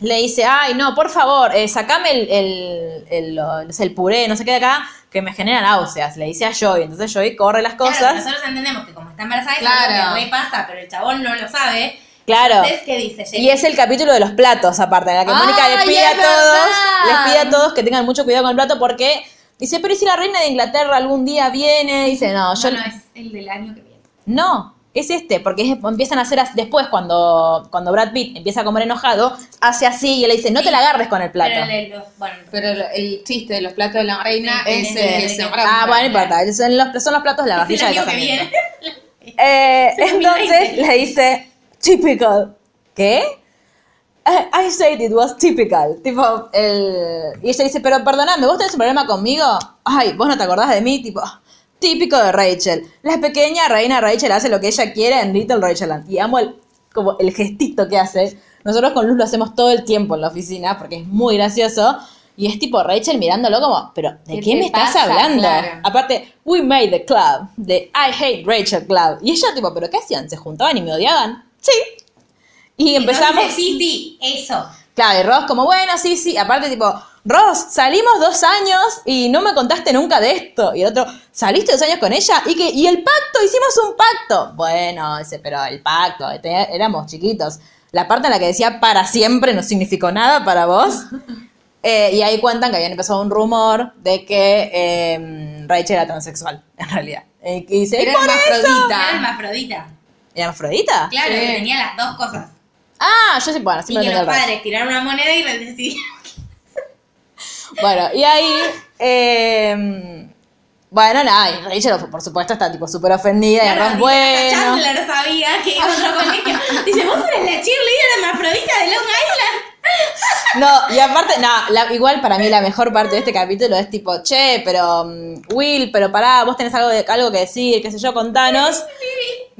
le dice, ay, no, por favor, eh, sacame el, el, el, el puré, no sé qué de acá, que me genera náuseas. Le dice a Joey. Entonces Joey corre las Claro, cosas. nosotros entendemos que como está embarazada Claro. que repasa, pero el chabón no lo sabe. Claro. ¿qué dice? Y es el capítulo de los platos, aparte, en la que Mónica le ¡Ay, pide a todos, verdad! les pide a todos que tengan mucho cuidado con el plato porque dice, pero ¿y si la reina de Inglaterra algún día viene? Dice, no, yo No, no, es el del año que viene. no, es este, porque es- empiezan a hacer as- después cuando, cuando Brad Pitt empieza a comer enojado, hace así y él le dice, no te la agarres con el plato. Pero bueno, Pero el, chiste de los platos de la reina Sí, es es el Ah, bueno, no importa, son los, son los platos de la vajilla de casamiento. Eh, 2020. entonces le dice, typical. ¿Qué? Eh, I said it was typical. Tipo, el... Y ella dice, pero perdoname, ¿vos tenés un problema conmigo? Ay, vos no te acordás de mí, tipo, típico de Rachel. La pequeña reina Rachel hace lo que ella quiere en Little Rachelland. Y amo el, como el gestito que hace. Nosotros con Luz lo hacemos todo el tiempo en la oficina porque es muy gracioso. Y es tipo Rachel mirándolo como, pero ¿de ¿Qué me estás pasa? hablando? Claro. Aparte, we made the club, de I hate Rachel Club. Y ella tipo, ¿pero qué hacían? ¿Se juntaban y me odiaban? Sí. Y empezamos... Entonces, sí, sí, eso. Claro, y Ross como, bueno, sí, sí. Aparte, tipo, Ross, salimos dos años y no me contaste nunca de esto. Y el otro, ¿saliste dos años con ella? ¿Y que ¿Y el pacto? Hicimos un pacto. Bueno, ese, pero el pacto, te- éramos chiquitos. La parte en la que decía para siempre no significó nada para vos. Eh, y ahí cuentan que habían empezado un rumor de que eh, Rachel era transexual, en realidad. Que dice, Era "¿Y por eso?". Era hermafrodita. hermafrodita. ¿Era Afrodita? Claro, Sí. que tenía las dos cosas. Ah, yo sí, bueno, sí Y me que los padres tiraron una moneda y decidieron. Bueno, y ahí. eh, bueno, nada, y Rachel, por supuesto, está tipo súper ofendida y Claro, y bueno. Chandler sabía que iba a otro colegio. Dice, vos eres la cheerleader hermafrodita de Long Island. No, y aparte, no, la- igual para mí la mejor parte de este capítulo es tipo, che, pero mm, Will, pero pará, vos tenés algo, de, algo que decir, qué sé yo, contanos.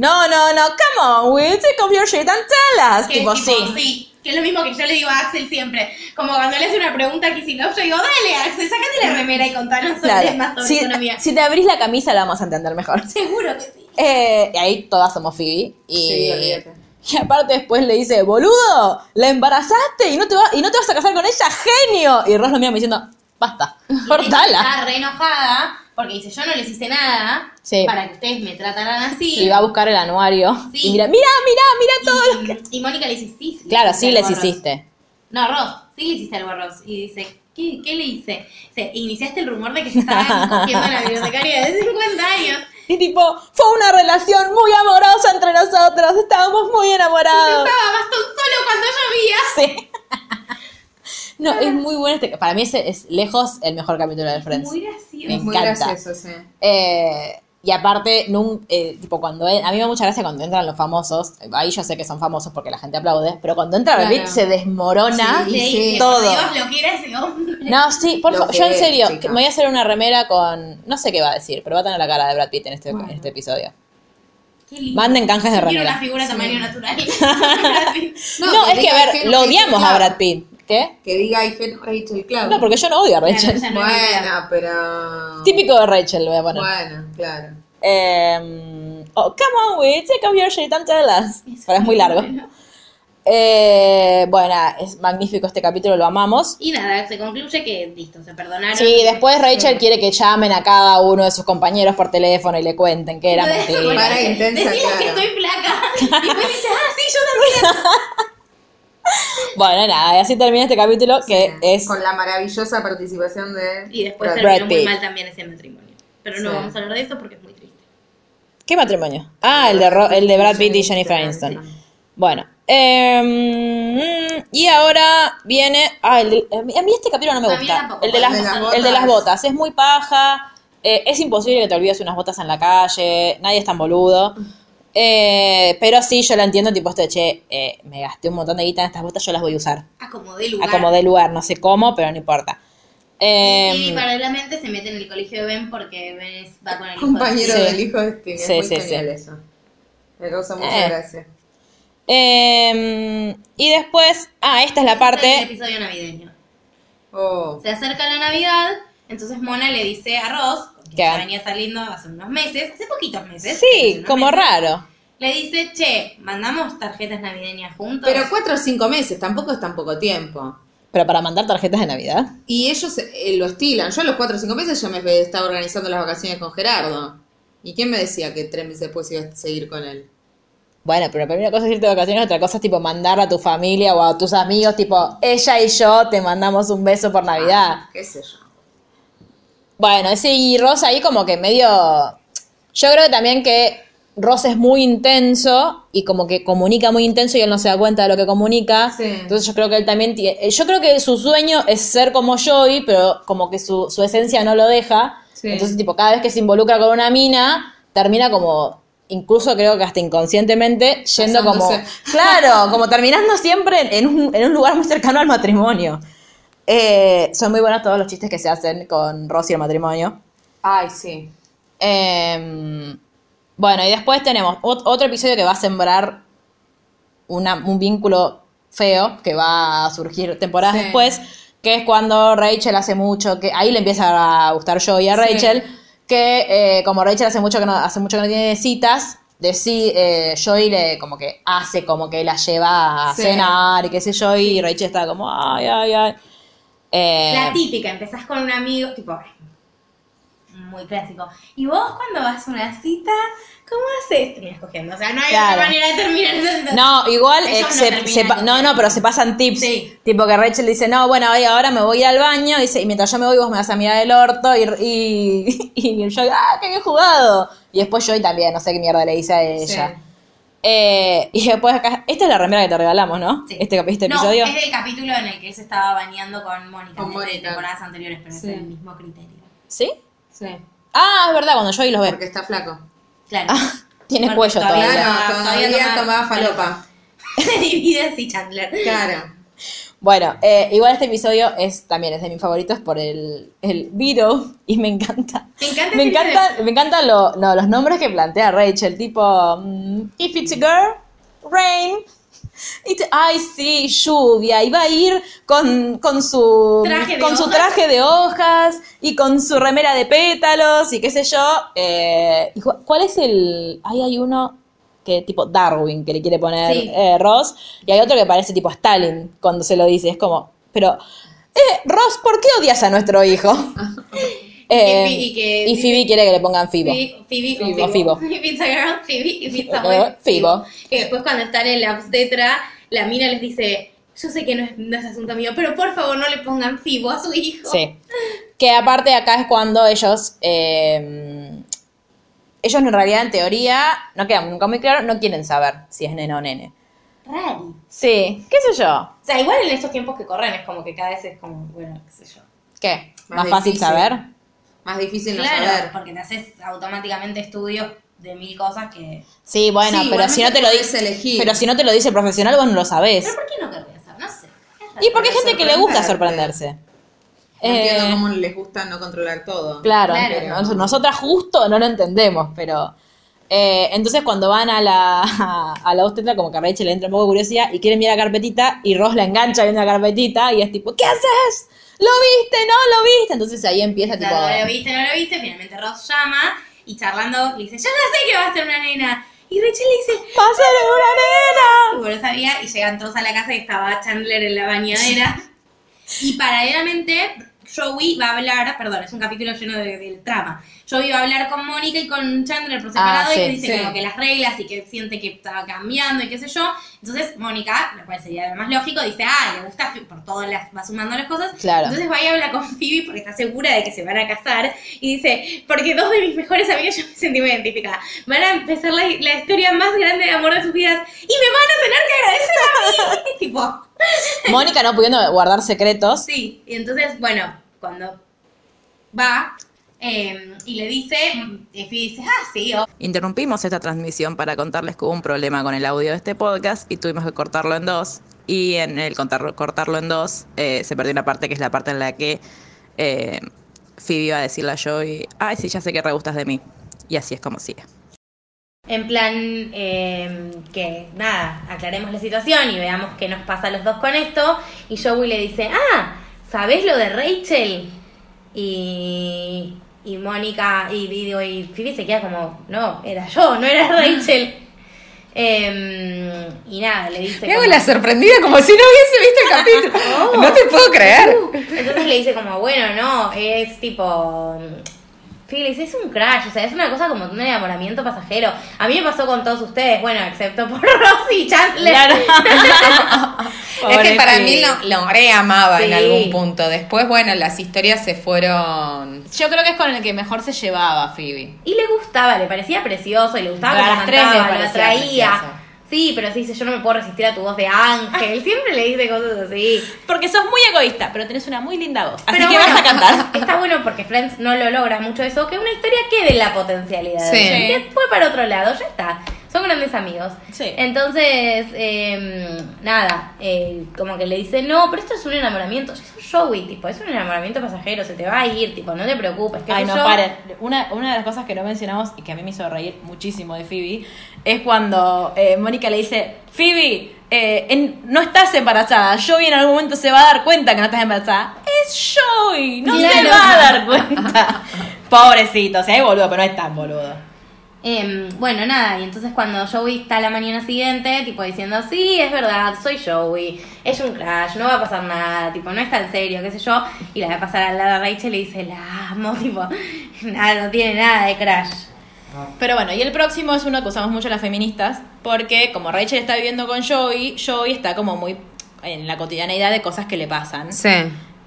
No, no, no, come on, Will, take off your shit and tell us. Que Tipo, tipo, sí. sí. Que es lo mismo que yo le digo a Axel siempre. Como cuando le hace una pregunta a Kicillof, yo digo, dale Axel, sacate la remera y contanos sobre Claro. más sobre Si, economía. si te abrís la camisa la vamos a entender mejor. Seguro que sí. Eh, y ahí todas somos Phoebe. Y, Sí, olvídate. y aparte después le dice, boludo, la embarazaste y no te, va- y no te vas a casar con ella, genio. Y Ross lo mira diciendo, basta, cortala. Está re enojada porque dice, yo no les hice nada Sí. para que ustedes me trataran así. Y va a buscar el anuario. Sí. Y mira, mira, mira, mira todo lo que... y, Mónica le dice, sí, sí. Claro, sí les algo a Ross". hiciste. No, Ross, sí le hiciste algo a Ross. Y dice, ¿qué, qué le hice? Dice, iniciaste el rumor de que se estaban cogiendo a la bibliotecaria de 50 años. Y tipo, fue una relación muy amorosa entre nosotros. Estábamos muy enamorados. Estaba bastón solo cuando llovía. Sí. No, es muy bueno este. Para mí ese es lejos el mejor capítulo de Friends. Muy gracioso. Me Es muy encanta. gracioso, sí. Eh, y aparte, nun- eh, tipo cuando a mí me da mucha gracia cuando entran los famosos. Ahí yo sé que son famosos porque la gente aplaude, pero cuando entra Brad Pitt Claro. se desmorona Sí, Sí, todo. Dios, lo que era ese hombre. No, sí, por favor, yo en es, serio, chica. me voy a hacer una remera con. No sé qué va a decir, pero va a tener la cara de Brad Pitt en este, en este episodio. Qué lindo. Manden canjes de Yo Quiero remera. una figura tamaño natural. No, es que a ver, lo odiamos a Brad Pitt. ¿Qué? Que diga I hate Rachel Club. No, porque yo no odio a Claro, Rachel. no Bueno, pero... Típico de Rachel, lo voy a poner. Bueno, claro. Eh, oh, come on, Will, take off your shit and tell us. Pero es muy largo. Bueno. Eh, bueno, es magnífico este capítulo, lo amamos. Y nada, se concluye que listo, se perdonaron. Sí, después Rachel quiere que llamen a cada uno de sus compañeros por teléfono y le cuenten que era mentira. Para intensa, Decirles que claro. estoy flaca. Y después dice, ah, sí, yo también. Bueno, nada, y así termina este capítulo que Sí, es... Con la maravillosa participación de... Y después Brad Brad terminó muy Pitt. mal también ese matrimonio. Pero no Sí. vamos a hablar de eso porque es muy triste. ¿Qué matrimonio? Ah, el de, Ro- el de Brad Pitt y Jennifer Aniston. Bueno. eh, y ahora viene... Ah, el de- a mí este capítulo no me gusta. tampoco. El de, las, El de las el de las botas. botas. Es muy paja. eh, es imposible que te olvides unas botas en la calle. Nadie es tan boludo. Eh, pero sí, yo la entiendo, tipo, esto de, che, eh, me gasté un montón de guita en estas botas, yo las voy a usar. Acomodé lugar. Acomodé lugar, no sé cómo, pero no importa. Eh, y paralelamente se mete en el colegio de Ben porque Ben es- va con el hijo Compañero Sí. del hijo de Sting. Sí, es muy sí, genial eso. Me causa mucha Eh. gracia. eh, y después, ah, esta es la El parte... episodio navideño. Oh. Se acerca la Navidad, entonces Mona le dice a Ross, que venía saliendo hace unos meses, hace poquitos meses. Sí, como meses, raro. Le dice, che, mandamos tarjetas navideñas juntos. Pero cuatro o cinco meses, tampoco es tan poco tiempo. Pero para mandar tarjetas de Navidad. Y ellos eh, lo estilan. Yo a los cuatro o cinco meses ya me estaba organizando las vacaciones con Gerardo. ¿Y quién me decía que tres meses después iba a seguir con él? Bueno, pero para mí una cosa es irte de vacaciones, otra cosa es tipo mandar a tu familia o a tus amigos, tipo, ella y yo te mandamos un beso por Navidad. Ah, ¿Qué sé yo? Bueno, sí, y Rosa ahí como que medio... Yo creo que también que Ross es muy intenso y como que comunica muy intenso y él no se da cuenta de lo que comunica. Sí. Entonces yo creo que él también tiene, yo creo que su sueño es ser como Joey, pero como que su, su esencia no lo deja. Sí. Entonces tipo cada vez que se involucra con una mina, termina como incluso creo que hasta inconscientemente yendo como claro, como terminando siempre en un, en un lugar muy cercano al matrimonio. Eh, son muy buenos todos los chistes que se hacen con Ross y el matrimonio. Ay, sí. Eh, bueno, y después tenemos ot- otro episodio que va a sembrar una- un vínculo feo que va a surgir temporadas Sí. después, que es cuando Rachel hace mucho, que ahí le empieza a gustar Joey a Sí. Rachel, que eh, como Rachel hace mucho que no, hace mucho que no tiene citas, deci- eh, Joey le como que hace como que la lleva a Sí. cenar y qué sé yo, y Rachel está como, ay, ay, ay. Eh, La típica, empezás con un amigo, tipo, muy clásico. Y vos cuando vas a una cita, ¿cómo haces? Terminas cogiendo. O sea, no hay Claro. otra manera de terminar esa situación. No, igual eh, no se- no, no, pero se pasan tips. Sí. Tipo que Rachel dice, no, bueno, ahora me voy al baño, dice, y mientras yo me voy vos me vas a mirar el orto y, y, y yo, ah, qué bien jugado. Y después yo también, no sé qué mierda le dice a ella. Sí. Eh, y después acá, esta es la remera que te regalamos, ¿no? Sí. Este, este no, episodio. es del capítulo en el que él se estaba bañando con Mónica Con temporadas anteriores, pero Sí. es el mismo criterio. ¿Sí? Sí. Ah, es verdad, cuando Joey los ve. Porque está flaco. Claro. Ah, tiene Porque cuello todavía todavía. Claro, Todavía todavía tomaba tomaba falopa. Se divide así Chandler. Claro. Bueno, eh, igual este episodio es también es de mis favoritos por el, el video y me encanta. Me encanta Me ese encanta, me encantan lo- no, los nombres que plantea Rachel, tipo mm, If it's a girl, rain. It's- ay, sí, lluvia. Y va a ir con, con su Traje con su traje de hojas y con su remera de pétalos y qué sé yo. Eh, ¿Cuál es el...? Ahí hay uno que tipo Darwin que le quiere poner Sí. eh, Ross y hay otro que parece tipo Stalin cuando se lo dice. Es como, pero... Eh, Ross, ¿por qué odias a nuestro hijo? Eh, Y que- y Phoebe quiere que le pongan Fibo. Phoebe, O Fibo. A Eh, boy, Fibo. Y después cuando están en la obstetra, la mina les dice, yo sé que no es, no es asunto mío, pero por favor no le pongan Fibo a su hijo. Sí. Que aparte acá es cuando ellos, eh, ellos en realidad en teoría, no queda nunca muy claro, no quieren saber si es nena o nene. Rari. Sí, qué sé yo. O sea, igual en estos tiempos que corren es como que cada vez es como, bueno, qué sé yo. ¿Qué? Más ¿Más fácil saber? Más difícil no claro, saber. porque te haces automáticamente estudios de mil cosas que... Sí, bueno, Sí, pero si no te lo dice, elegir. pero si no te lo dice el profesional, vos no lo sabés. ¿Pero por qué no querría saber? No sé. Y porque hay gente que le gusta sorprenderse. No entiendo Eh, cómo les gusta no controlar todo. Claro, Claro. nos- nosotras justo no lo entendemos, pero... eh, entonces cuando van a la, a la obstetra, como que a Rachel le entra un poco de curiosidad y quieren mirar la carpetita y Ross la engancha viendo la carpetita y es tipo, ¿qué haces? ¿Lo viste? ¿No lo viste? Entonces ahí empieza tipo... No, lo viste, no lo viste. Finalmente Ross llama y charlando le dice, yo no sé que va a ser una nena. Y Rachel le dice, ¡Va a ser una nena! y bueno, sabía, y llegan todos a la casa y estaba Chandler en la bañadera. Y paralelamente, Joey va a hablar, perdón, es un capítulo lleno de, trama. Joey va a hablar con Mónica y con Chandler por separado Ah, y le dice sí. como que las reglas y que siente que está cambiando y qué sé yo. Entonces Mónica, lo cual sería lo más lógico, dice, ah, le gusta Phoebe", por todo las, va sumando las cosas. Claro. Entonces va y habla con Phoebe porque está segura de que se van a casar y dice, porque dos de mis mejores amigas, yo me sentí muy identificada, van a empezar la, la historia más grande de amor de sus vidas y me van a tener que agradecer a mí. tipo, Mónica no pudiendo guardar secretos. sí. Y entonces, bueno, cuando va eh, y le dice, y Phoebe dice, ah, sí, o- Interrumpimos esta transmisión para contarles que hubo un problema con el audio de este podcast y tuvimos que cortarlo en dos. Y en el contar- cortarlo en dos eh, se perdió una parte que es la parte en la que eh, Phoebe iba a decirle a Joey, ay, sí, ya sé que re gustas de mí. Y así es como sigue. En plan, eh, que nada, aclaremos la situación y veamos qué nos pasa a los dos con esto. Y Joey le dice, ah, ¿sabés lo de Rachel? Y, y Mónica, y, y, digo, y Phoebe se queda como, no, era yo, no era Rachel. Em, y nada, le dice... Me hago como- la sorprendida como si no hubiese visto el capítulo. No te puedo creer. Entonces le dice como, bueno, no, es tipo... Le dice, es un crash, o sea, es una cosa como un enamoramiento pasajero. A mí me pasó con todos ustedes, bueno, excepto por Rosie y Chandler. Es que para mí lo, lo reamaba en algún punto. Después, bueno, las historias se fueron. Yo creo que es con el que mejor se llevaba Phoebe. Y le gustaba, le parecía precioso y le gustaba Pero a cómo las tres lo parecía atraía. precioso. Sí, pero sí dice, yo no me puedo resistir a tu voz de ángel. Siempre le dice cosas así. Porque sos muy egoísta, pero tenés una muy linda voz. Así Pero que bueno, vas a cantar. Está bueno porque Friends no lo logra mucho eso, que una historia quede en la potencialidad. Sí. Fue para otro lado, ya está. Son grandes amigos. Sí. Entonces, eh, nada, eh, como que le dice, no, pero esto es un enamoramiento, es un showy, tipo, es un enamoramiento pasajero, se te va a ir, tipo, no te preocupes. Ay, no, yo. paren. Una, una de las cosas que no mencionamos y que a mí me hizo reír muchísimo de Phoebe es cuando eh, Mónica le dice, Phoebe, eh, en- no estás embarazada. Joey en algún momento se va a dar cuenta que no estás embarazada. Es Joey, no se va a dar cuenta. Pobrecito, o sea, es boludo, pero no es tan boludo. Em, bueno, nada, y entonces cuando Joey está la mañana siguiente, tipo diciendo, sí, es verdad, soy Joey, es un crash, no va a pasar nada, tipo, no está en serio, qué sé yo, y la va a pasar al lado de Rachel y le dice, la amo, tipo, nada, no tiene nada de crash. Pero bueno, y el próximo es uno que usamos mucho las feministas, porque como Rachel está viviendo con Joey, Joey está como muy en la cotidianeidad de cosas que le pasan. Sí.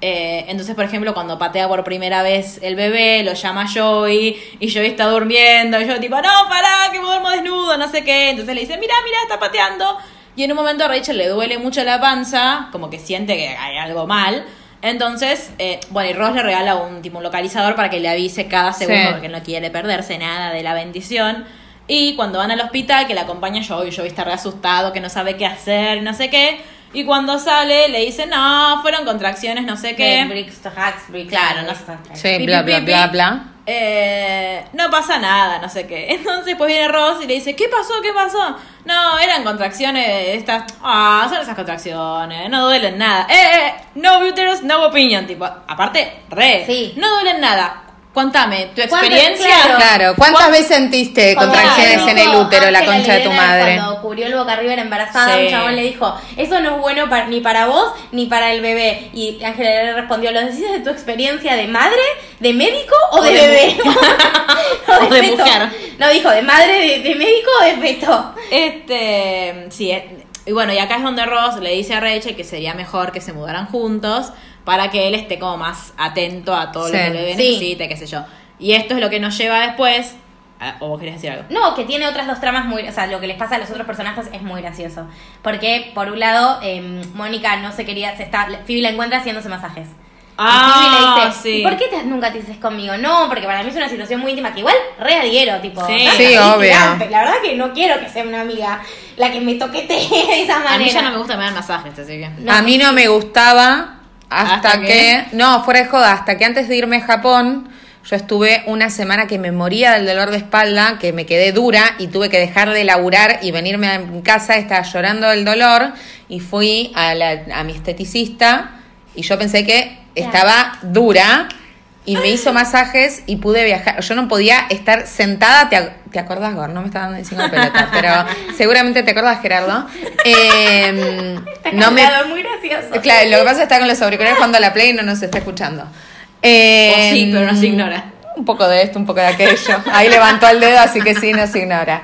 Eh, entonces, por ejemplo, cuando patea por primera vez el bebé, lo llama Joey y Joey está durmiendo y yo tipo, no, pará, que me duermo desnudo, no sé qué. Entonces le dice, mira, mira, está pateando. Y en un momento a Rachel le duele mucho la panza, como que siente que hay algo mal. Entonces, eh, bueno, y Ross le regala un tipo un localizador para que le avise cada segundo Sí. porque no quiere perderse nada de la bendición. Y cuando van al hospital, que la acompaña Joey, Joey está re asustado, que no sabe qué hacer, no sé qué. Y cuando sale, le dice, no, fueron contracciones, no sé qué. Brixton, Hacks, Brixton, Claro, no Brixton. Sí, Pi, bla, pi, bla, pi, bla, bla. Eh, no pasa nada, no sé qué. Entonces pues viene Ross y le dice, ¿qué pasó? ¿Qué pasó? No, eran contracciones estas. Ah, son esas contracciones, no duelen nada. Eh, eh, no uterus, no opinion, tipo. Aparte, re. Sí. No duelen nada. Contame, tu ¿Cuántas- experiencia. claro. Claro, ¿cuántas veces sentiste contracciones en el útero, la concha de tu madre? Cuando cubrió el boca arriba era embarazada, Sí. un chabón le dijo, eso no es bueno pa- ni para vos ni para el bebé. Y Ángela le respondió, ¿lo decís de tu experiencia de madre, de médico o, de, de bebé? O de mujer. No, dijo, ¿de madre, de, de médico o de feto? Este, sí, eh, y bueno, y acá es donde Ross le dice a Rachel que sería mejor que se mudaran juntos para que él esté como más atento a todo Sí. lo que el bebé Sí. necesite, qué sé yo. Y esto es lo que nos lleva después. a- ¿O vos querés decir algo? No, que tiene otras dos tramas muy... O sea, lo que les pasa a los otros personajes es muy gracioso. Porque, por un lado, eh, Mónica no se quería... Se está, Phoebe la encuentra haciéndose masajes. Ah, y Phoebe le dice, sí. "¿Y ¿por qué te- nunca te dices conmigo? No, porque para mí es una situación muy íntima que igual re adhiero, tipo. Sí. "Ay, Sí, es obvio. tirante". La verdad que no quiero que sea una amiga la que me toquete de esa manera. A mí ya no me gusta me dan masajes, así que. No. A mí no me gustaba hasta, ¿Hasta que... qué? No, fuera de joda, hasta que antes de irme a Japón, yo estuve una semana que me moría del dolor de espalda, que me quedé dura y tuve que dejar de laburar y venirme a mi casa, estaba llorando del dolor y fui a, la- a mi esteticista y yo pensé que estaba dura y me hizo masajes y pude viajar. Yo no podía estar sentada, ¿te, ¿te acordás, Gor? No me estaba dando encima pelota, pero seguramente te acordás, Gerardo. Eh, no me, muy gracioso. Claro, lo que pasa es que está con los auriculares cuando la play y no nos está escuchando. Eh, O sí, pero nos ignora. Un poco de esto, un poco de aquello. Ahí levantó el dedo, así que sí, nos ignora.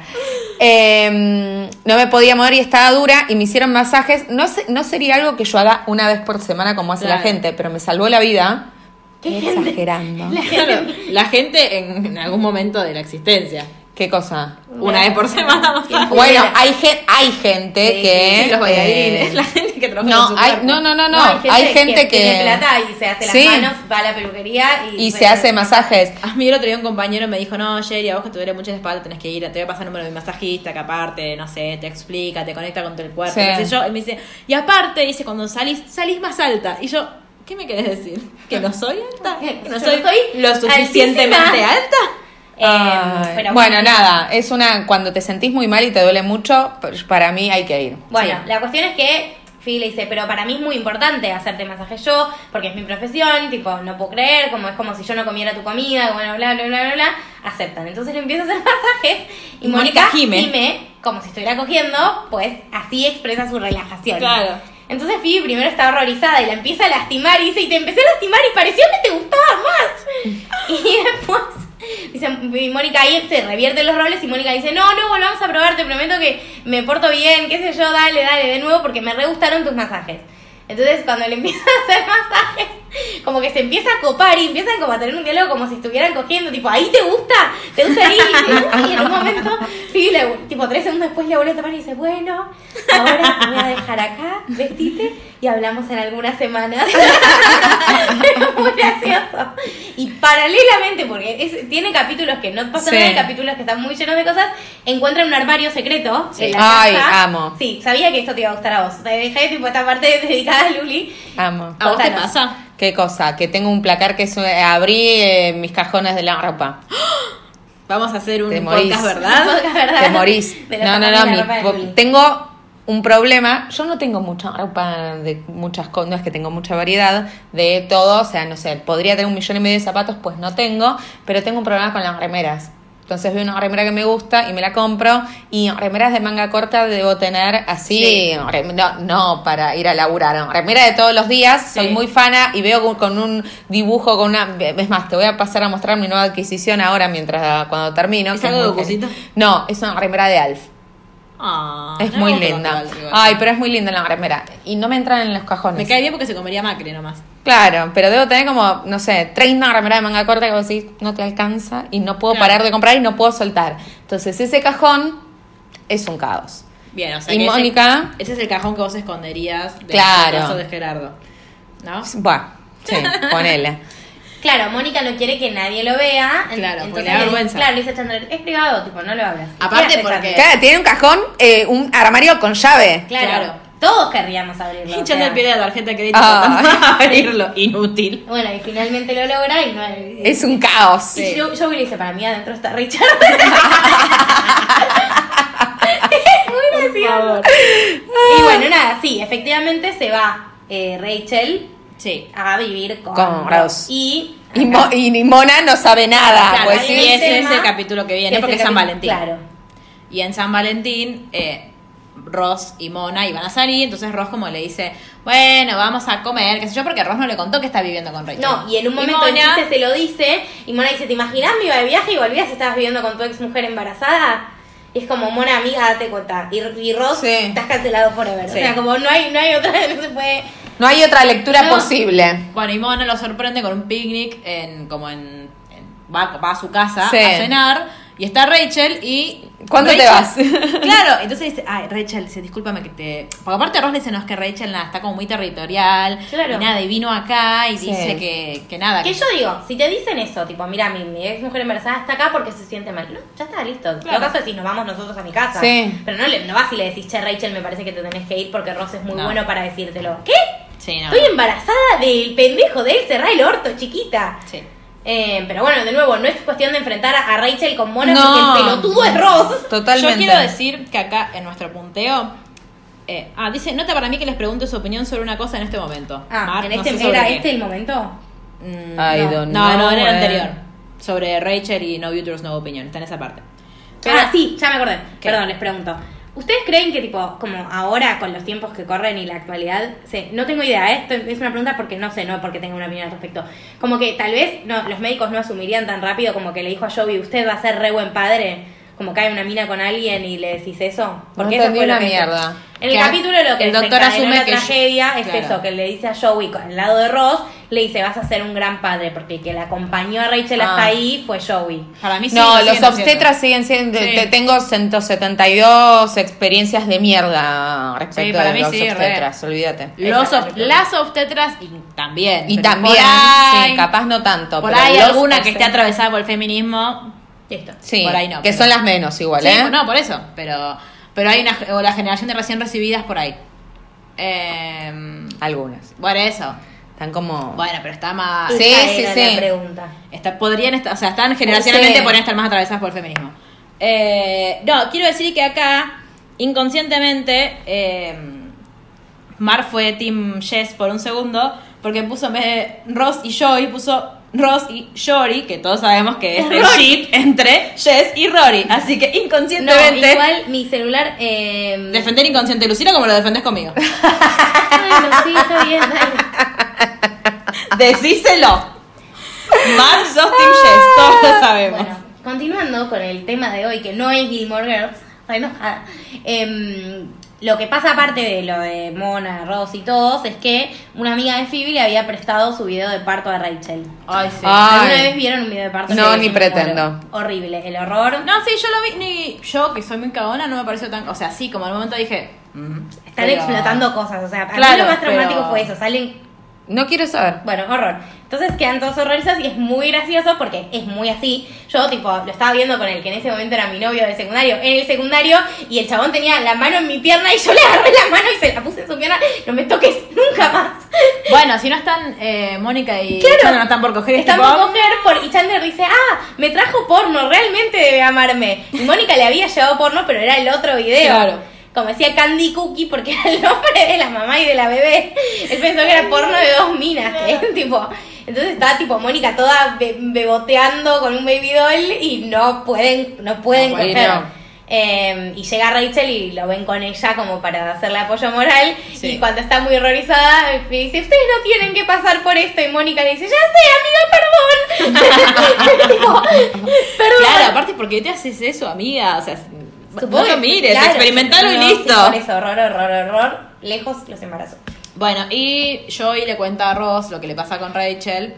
Eh, no me podía mover y estaba dura y me hicieron masajes. No, sé, no sería algo que yo haga una vez por semana como hace la Claro. gente, pero me salvó la vida. ¿Qué gente? exagerando. Claro, la gente en, en algún momento de la existencia. ¿Qué cosa? Una vez por semana. Bueno, hay, gen- hay gente Sí, que... Sí, los bailarines, eh, la gente que trabaja no, con su hay, cuerpo. no, no, no, no. hay gente, que... tiene plata y se hace las Sí. manos, va a la peluquería y... y se hace masajes. A mí el otro día un compañero me dijo, no, Jerry, a vos que te duele mucho la espalda tenés que ir, te voy a pasar el número de mi masajista, que aparte, no sé, te explica, te conecta con todo el cuerpo, Sí. qué sé yo. Y me dice, y aparte, dice, cuando salís, salís más alta. Y yo, ¿qué me querés decir? ¿Que no soy alta? ¿Que no soy, lo suficientemente altísima. alta? Eh, pero bueno, nada, es una cuando te sentís muy mal y te duele mucho, pues, para mí hay que ir. Bueno, Sí. la cuestión es que Phoebe le dice, pero para mí es muy importante hacerte masaje yo, porque es mi profesión, tipo, no puedo creer, como es como si yo no comiera tu comida, bueno, bla, bla, bla, bla, bla, aceptan. Entonces le empieza a hacer masajes y, Mónica gime, como si estuviera cogiendo, pues así expresa su relajación. Claro. Entonces Phoebe primero está horrorizada y la empieza a lastimar y dice, y te empecé a lastimar y pareció que te gustaba más. y después Dice, y Mónica ahí se revierte los roles y Mónica dice, no, no, volvamos a probar, te prometo que me porto bien, qué sé yo, dale, dale, de nuevo, porque me re gustaron tus masajes. Entonces cuando le empiezan a hacer masajes, como que se empieza a copar y empiezan como a tener un diálogo como si estuvieran cogiendo, tipo, ¿ahí te gusta? ¿Te gusta ahí? Y en un momento, Phoebe le- tipo, tres segundos después le vuelve a tomar y dice, bueno, ahora te voy a dejar acá, vestite y hablamos en algunas semanas. Es muy gracioso. Y paralelamente, porque es- tiene capítulos que no pasan Sí. nada, y capítulos que están muy llenos de cosas, encuentra un armario secreto en la Ay, casa. amo. Sí, sabía que esto te iba a gustar a vos. Te dejé tipo esta parte dedicada a Luli. Amo. ¿A vos te pasa? ¿Qué cosa? Que tengo un placar que es, abrí eh, mis cajones de la ropa. Vamos a hacer un Te podcast, ¿verdad? Podcast, ¿verdad? Te morís. No, no, no. mi- tengo un problema. Yo no tengo mucha ropa de muchas cosas. No es que tengo mucha variedad de todo. O sea, no sé. Podría tener un millón y medio de zapatos, pues no tengo. Pero tengo un problema con las remeras. Entonces veo una remera que me gusta y me la compro. Y remeras de manga corta debo tener así. rem- No, no para ir a laburar. no. Remera de todos los días. Soy Sí. muy fana y veo con, un dibujo, con una. Es más, te voy a pasar a mostrar mi nueva adquisición ahora mientras cuando termino. ¿Es algo de Cosita? No, es una remera de Alf. Ah, Es no muy linda. Ay, pero es muy linda la remera. Y no me entran en los cajones. Me cae bien porque se comería Macri nomás. Claro, pero debo tener como, no sé, 30 remeras de manga corta que vos decís, no te alcanza y no puedo Claro. parar de comprar y no puedo soltar. Entonces ese cajón es un caos. Bien, o sea Y ese- Mónica- Ese, es el cajón que vos esconderías del Claro. caso de Gerardo. ¿No? Bueno, sí, ponele. Claro, Mónica no quiere que nadie lo vea. Claro, porque entonces le da vergüenza. Claro, le dice Chandler, es privado, tipo, no lo hablas. Aparte ¿Qué hace porque- Chandler? Claro, tiene un cajón, eh, un armario con llave. Claro, Claro. todos querríamos abrirlo. o Y Chandler sea. pierde la tarjeta crédito Ah. para abrirlo. Inútil. Bueno, y finalmente lo logra y no Es un caos. Y yo, yo le dice, para mí adentro está Richard. es muy gracioso. Y bueno, nada, sí, efectivamente se va eh, Rachel Sí. a vivir con, Con Ross. Y, Y, Mo- y Mona no sabe nada. Claro, pues y sí. ese es el capítulo que viene porque el es San Valentín. Claro. Y en San Valentín, eh, Ross y Mona iban a salir, entonces Ross como le dice, bueno, vamos a comer, qué sé yo, porque Ross no le contó que está viviendo con Rachel. No, y en un momento el Mona- chiste se lo dice y Mona dice, ¿te imaginas me iba de viaje y volvías y estabas viviendo con tu ex mujer embarazada? Y es como, Mona, amiga, date cuenta. Y, y Ross, Sí. estás cancelado forever. Sí. O sea, como no hay, no hay otra, no se puede... No hay otra lectura No. posible. Bueno, y Mona lo sorprende con un picnic en como en, en- va, va a su casa Sí. a cenar y está Rachel y ¿Cuándo te vas? Claro, entonces dice, ay, Rachel, dice, discúlpame que te... Porque aparte Ross le dice, no, es que Rachel nada, está como muy territorial Claro. y nada, y vino acá y Sí. dice que, que nada. Que que- yo digo, si te dicen eso, tipo, mira, mi, mi ex mujer embarazada está acá porque se siente mal. No, ya está, listo. En Claro. todo caso decís, nos vamos nosotros a mi casa. Sí. Pero no, le, no vas y le decís, che, Rachel, me parece que te tenés que ir porque Ross es muy No. bueno para decírtelo. ¿Qué? Sí, no. Estoy embarazada del pendejo de él, cerrá el orto, chiquita. Sí. Eh, pero bueno, de nuevo, no es cuestión de enfrentar a, a Rachel con Mona No. porque el pelotudo es Ross. Totalmente. Yo quiero decir que acá en nuestro punteo. eh, ah, dice, nota para mí que les pregunte su opinión sobre una cosa en este momento. Ah, Mar, ¿en no este, sé ¿era qué. este el momento? Mm, I no. don't no, no, know, en el eh. anterior. Sobre Rachel y No Uterus, No Opinion. Está en esa parte. ah, sí, ya me acordé. ¿Qué? Perdón, les pregunto. ¿Ustedes creen que, tipo, como ahora, con los tiempos que corren y la actualidad, no tengo idea, ¿eh? Esto es una pregunta porque no sé, no porque tenga una opinión al respecto. Como que tal vez no, los médicos no asumirían tan rápido como que le dijo a Joey, usted va a ser re buen padre, como cae una mina con alguien y le decís eso. Porque No eso fue lo una que- mierda. En el Que capítulo lo que el doctor asume la que tragedia es claro. eso, que le dice a Joey al lado de Ross, le dice, vas a ser un gran padre, porque el que la acompañó a Rachel hasta Ah. ahí fue Joey. Para mí sí. No, lo los obstetras siguen siendo. Sí. te- Tengo 172 experiencias de mierda respecto Sí, para mí los sí, re. obstetras, olvídate. Los ob- las obstetras y también. Y también, ahí- sí, capaz no tanto. Por pero ahí alguna que esté atravesada por el feminismo. Listo. Sí, por ahí no, que pero- son las menos igual, Sí, ¿eh? no, por eso. Pero, pero hay una. O la generación de recién recibidas por ahí. Eh, Algunas. por eso. Están como. Bueno, pero está más. Sí, sí, sí. la pregunta. Está, podrían estar, o sea, están generacionalmente Sí. podrían estar más atravesadas por el feminismo. Eh, no, quiero decir que acá, inconscientemente, eh, Mar fue Team Jess por un segundo, porque puso en vez de Ross y Joey, puso Ross y Jory, que todos sabemos que es el ship entre Jess y Rory. Así que No, inconscientemente. igual mi celular... Eh... Defender inconsciente Lucila como lo defendés conmigo. Bueno, sí, está bien, dale. Decíselo. Mar sos Team Jess, todos lo sabemos. Bueno, continuando con el tema de hoy, que no es Gilmore Girls, estoy enojada. Em, lo que pasa aparte de lo de Mona, Ross y todos, es que una amiga de Phoebe le había prestado su video de parto a Rachel. Ay, sí. Ah. ¿Alguna Ay. vez vieron un video de parto? No, ni pretendo. horror. Horrible, el horror. No, sí, yo lo vi. Ni, yo, que soy muy cagona, no me pareció tan. O sea, sí, como un momento dije. mm, Están pero- explotando cosas, o sea, a mí lo más traumático pero- fue eso, salen No quiero saber. Bueno, horror. Entonces quedan todos horrorizados y es muy gracioso porque es muy así. Yo, tipo, lo estaba viendo con el que en ese momento era mi novio del secundario, en el secundario, y el chabón tenía la mano en mi pierna y yo le agarré la mano y se la puse en su pierna. No me toques nunca más. Bueno, si no están eh, Mónica y Claro. Chandler no están por coger Están tipo, por coger por, y Chandler dice, ah, me trajo porno, realmente debe amarme. Y Mónica le había llevado porno, pero era el otro video. Claro. Como decía Candy Cookie, porque era el nombre de la mamá y de la bebé. Él pensó que era porno de dos minas, que es tipo... Entonces estaba tipo Mónica toda be- beboteando con un baby doll y no pueden, no pueden No coger. no. Eh, y llega Rachel y lo ven con ella como para hacerle apoyo moral. Sí. Y cuando está muy horrorizada, dice: Ustedes no tienen que pasar por esto. Y Mónica le dice: Ya sé, amiga, perdón. Tipo, perdón. Claro, aparte, ¿por qué te haces eso, amiga? O sea, Supongo no lo mires, claro, experimentalo y no, listo. sí, por eso, horror, horror, horror. Lejos los embarazos. Bueno, y Joey le cuenta a Ross lo que le pasa con Rachel.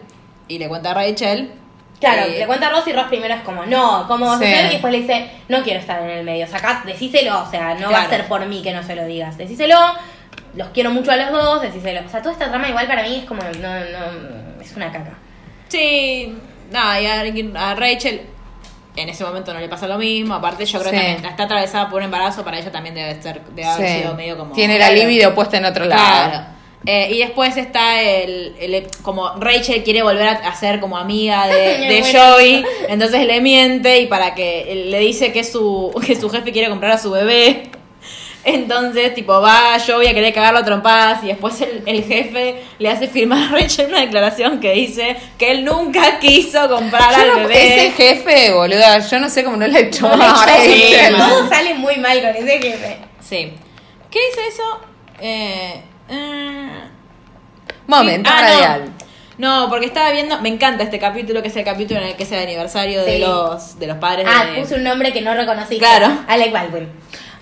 Y le cuenta a Rachel. Claro, eh, le cuenta a Ross y Ross primero es como, no, ¿cómo vas Sí. a hacer? Y después le dice, no quiero estar en el medio, sacá, decíselo, o sea, no va a ser por mí que no se lo digas, decíselo, los quiero mucho a los dos, decíselo. O sea, toda esta trama igual para mí es como, no, no, es una caca. Sí, nada, y a, a Rachel en ese momento no le pasa lo mismo. Aparte, yo creo Sí. que también está atravesada por un embarazo, para ella también debe, ser, debe haber Sí. sido medio como. Tiene la libido puesta en otro lado. Claro. Eh, y después está el, el- como Rachel quiere volver a, ser como amiga de, de. Joey, entonces le miente y para que le dice que su, que su jefe quiere comprar a su bebé. Entonces, tipo, va Joey a querer cagarlo a trompadas y después el, el jefe le hace firmar a Rachel una declaración que dice que él nunca quiso comprar Yo al no- bebé. ese jefe, boluda, yo no sé cómo no le he hecho No, sí, todo sale muy mal con ese jefe. Sí. ¿Qué dice eso? Eh, eh, Momento ah, radial. No. no, porque estaba viendo, me encanta este capítulo, que es el capítulo en el que es el aniversario de los de los padres Ah, de, puse un nombre que no reconocí. Claro. Alec Baldwin.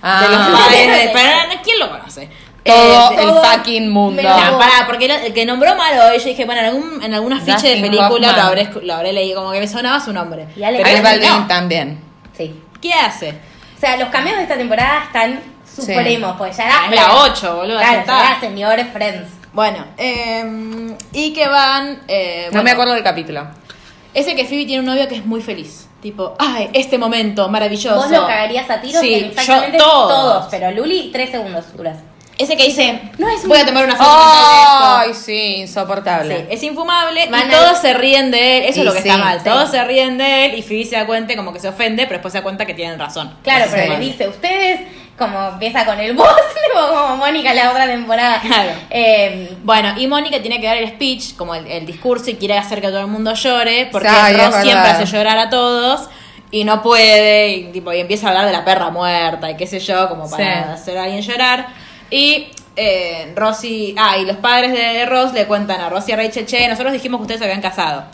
Ah, de los padres de, Sí. pero, ¿quién lo conoce? todo Eh, el todo- fucking mundo. lo- pará, porque era- el que nombró malo, yo dije, bueno, en algún, en algún afiche de película lo habré, lo habré leído, como que me sonaba su nombre. Y Alec Pero Baldwin, no. también. Sí. ¿Qué hace? O sea, los cameos de esta temporada están supremos, pues ya era Ah, es la Friends. 8, boludo, Claro, ya era señores Friends. Bueno, eh, y que van... eh, No bueno, me acuerdo del capítulo. Ese que Phoebe tiene un novio que es muy feliz. Tipo, ay, este momento maravilloso. Vos lo cagarías a tiros Sí, en exactamente yo todos. todos. Pero Luli, tres segundos duras. Ese que dice, No es voy a tomar una foto Ay, sí, insoportable. Sí, es infumable y todos se ríen de él. Eso Y es lo que sí, está mal. Todos se ríen de él y Phoebe se da cuenta como que se ofende, pero después se da cuenta que tienen razón. Claro, pero le dice, ustedes, como empieza con el boss, como Mónica la otra temporada. Claro. Eh, Bueno, y Mónica tiene que dar el speech, como el, el discurso, y quiere hacer que todo el mundo llore, porque Ay, Ross siempre hace llorar a todos, y no puede, y, tipo, y empieza a hablar de la perra muerta, y qué sé yo, como para Sí. hacer a alguien llorar. Y eh, Ross y, ah, y los padres de Ross le cuentan a Ross y a Rachel, che, nosotros dijimos que ustedes se habían casado.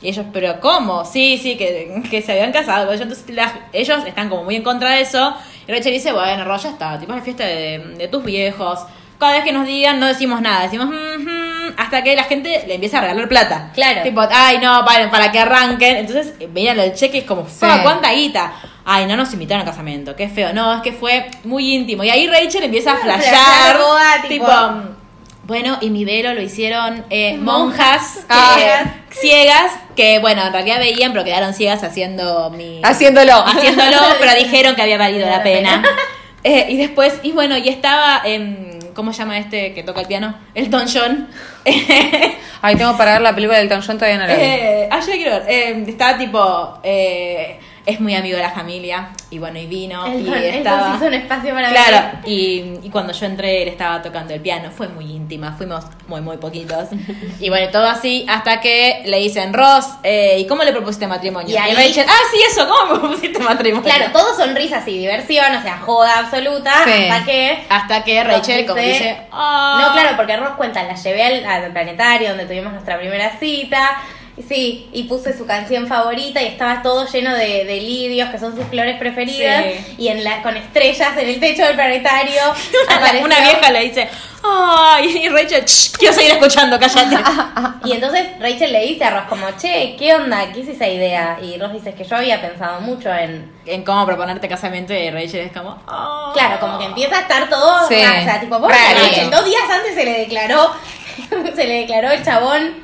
Y ellos, pero ¿cómo? Sí, sí, que, que se habían casado. Ellos, entonces, la- ellos están como muy en contra de eso. Rachel dice, bueno, Ross, ya está, tipo es la fiesta de, de tus viejos. Cada vez que nos digan, no decimos nada, decimos, "Mhm", hasta que la gente le empieza a regalar plata. Claro. Tipo, ay, no, paren, para que arranquen. Entonces veían el cheque y es como, "Fa, ¿cuánta guita? Ay, no nos invitaron a casamiento, qué feo. No, es que fue muy íntimo. Y ahí Rachel empieza a Flashear tipo, tipo- bueno, y mi velo lo hicieron eh, monjas Ah. que- ciegas, que bueno, en realidad veían, pero quedaron ciegas haciendo mi... Haciéndolo. haciéndolo, pero dijeron que había valido la pena. Eh, y después, y bueno, y estaba, em, ¿cómo se llama este que toca el piano? Elton John. Ay, tengo para ver la película del Tom John, todavía no la vi. Eh, ah, yo la quiero ver. Eh, estaba tipo, eh, es muy amigo de la familia, y bueno, y vino, y estaba... hizo un espacio para Claro, y, y cuando yo entré él estaba tocando el piano, fue muy íntima, fuimos muy muy poquitos. Y bueno, todo así, hasta que le dicen, Ross, eh, ¿y cómo le propusiste matrimonio? Y ahí- Rachel, ah, sí, eso, ¿cómo me propusiste matrimonio? Claro, todo sonrisas y diversión, o sea, joda absoluta, Sí. hasta que... Hasta que Rachel como dice- dice, "Ah". No, claro, porque Ross cuenta, la llevé al, al planetario donde tuvimos nuestra primera cita Sí, y puse su canción favorita y estaba todo lleno de, de lirios, que son sus flores preferidas, Sí. y en la, con estrellas en el techo del planetario. apareció- Una vieja le dice, ay, y Rachel, "Shh, quiero seguir escuchando, cállate. Y entonces Rachel le dice a Ross como, che, ¿qué onda? ¿Qué es esa idea? Y Ross dice que yo había pensado mucho en... en cómo proponerte casamiento y Rachel es como, "Ah". Claro, como que empieza a estar todo... Sí. O sea, tipo, vos. Rachel, dos días antes se le declaró, se le declaró el chabón.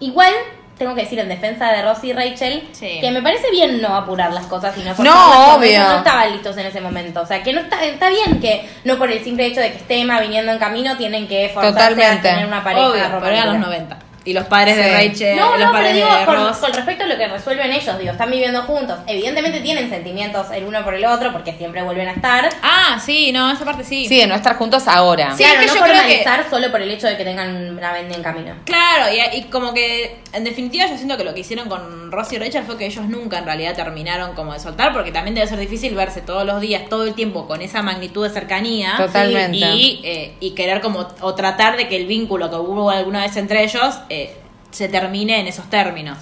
Igual, tengo que decir en defensa de Ross y Rachel, Sí. que me parece bien no apurar las cosas y no No, obvio. No estaban listos en ese momento. O sea, que no está, está bien que no por el simple hecho de que esté Emma viniendo en camino tienen que forzarse Totalmente. a tener una pareja Obvio, pero eran los romántica. 90. Y los padres de. Rachel, No, los no, pero padres digo, de con, Ross. con respecto a lo que resuelven ellos, digo, están viviendo juntos. Evidentemente tienen sentimientos el uno por el otro porque siempre vuelven a estar. Ah, sí, no, esa parte sí. Sí, de no estar juntos ahora. Sí, claro, es que no yo creo que- solo por el hecho de que tengan una venda en camino. Claro, y, y como que en definitiva yo siento que lo que hicieron con Ross y Rachel fue que ellos nunca en realidad terminaron como de soltar, porque también debe ser difícil verse todos los días, todo el tiempo con esa magnitud de cercanía. Totalmente. Y, eh, y querer como, o tratar de que el vínculo que hubo alguna vez entre ellos eh, se termine en esos términos.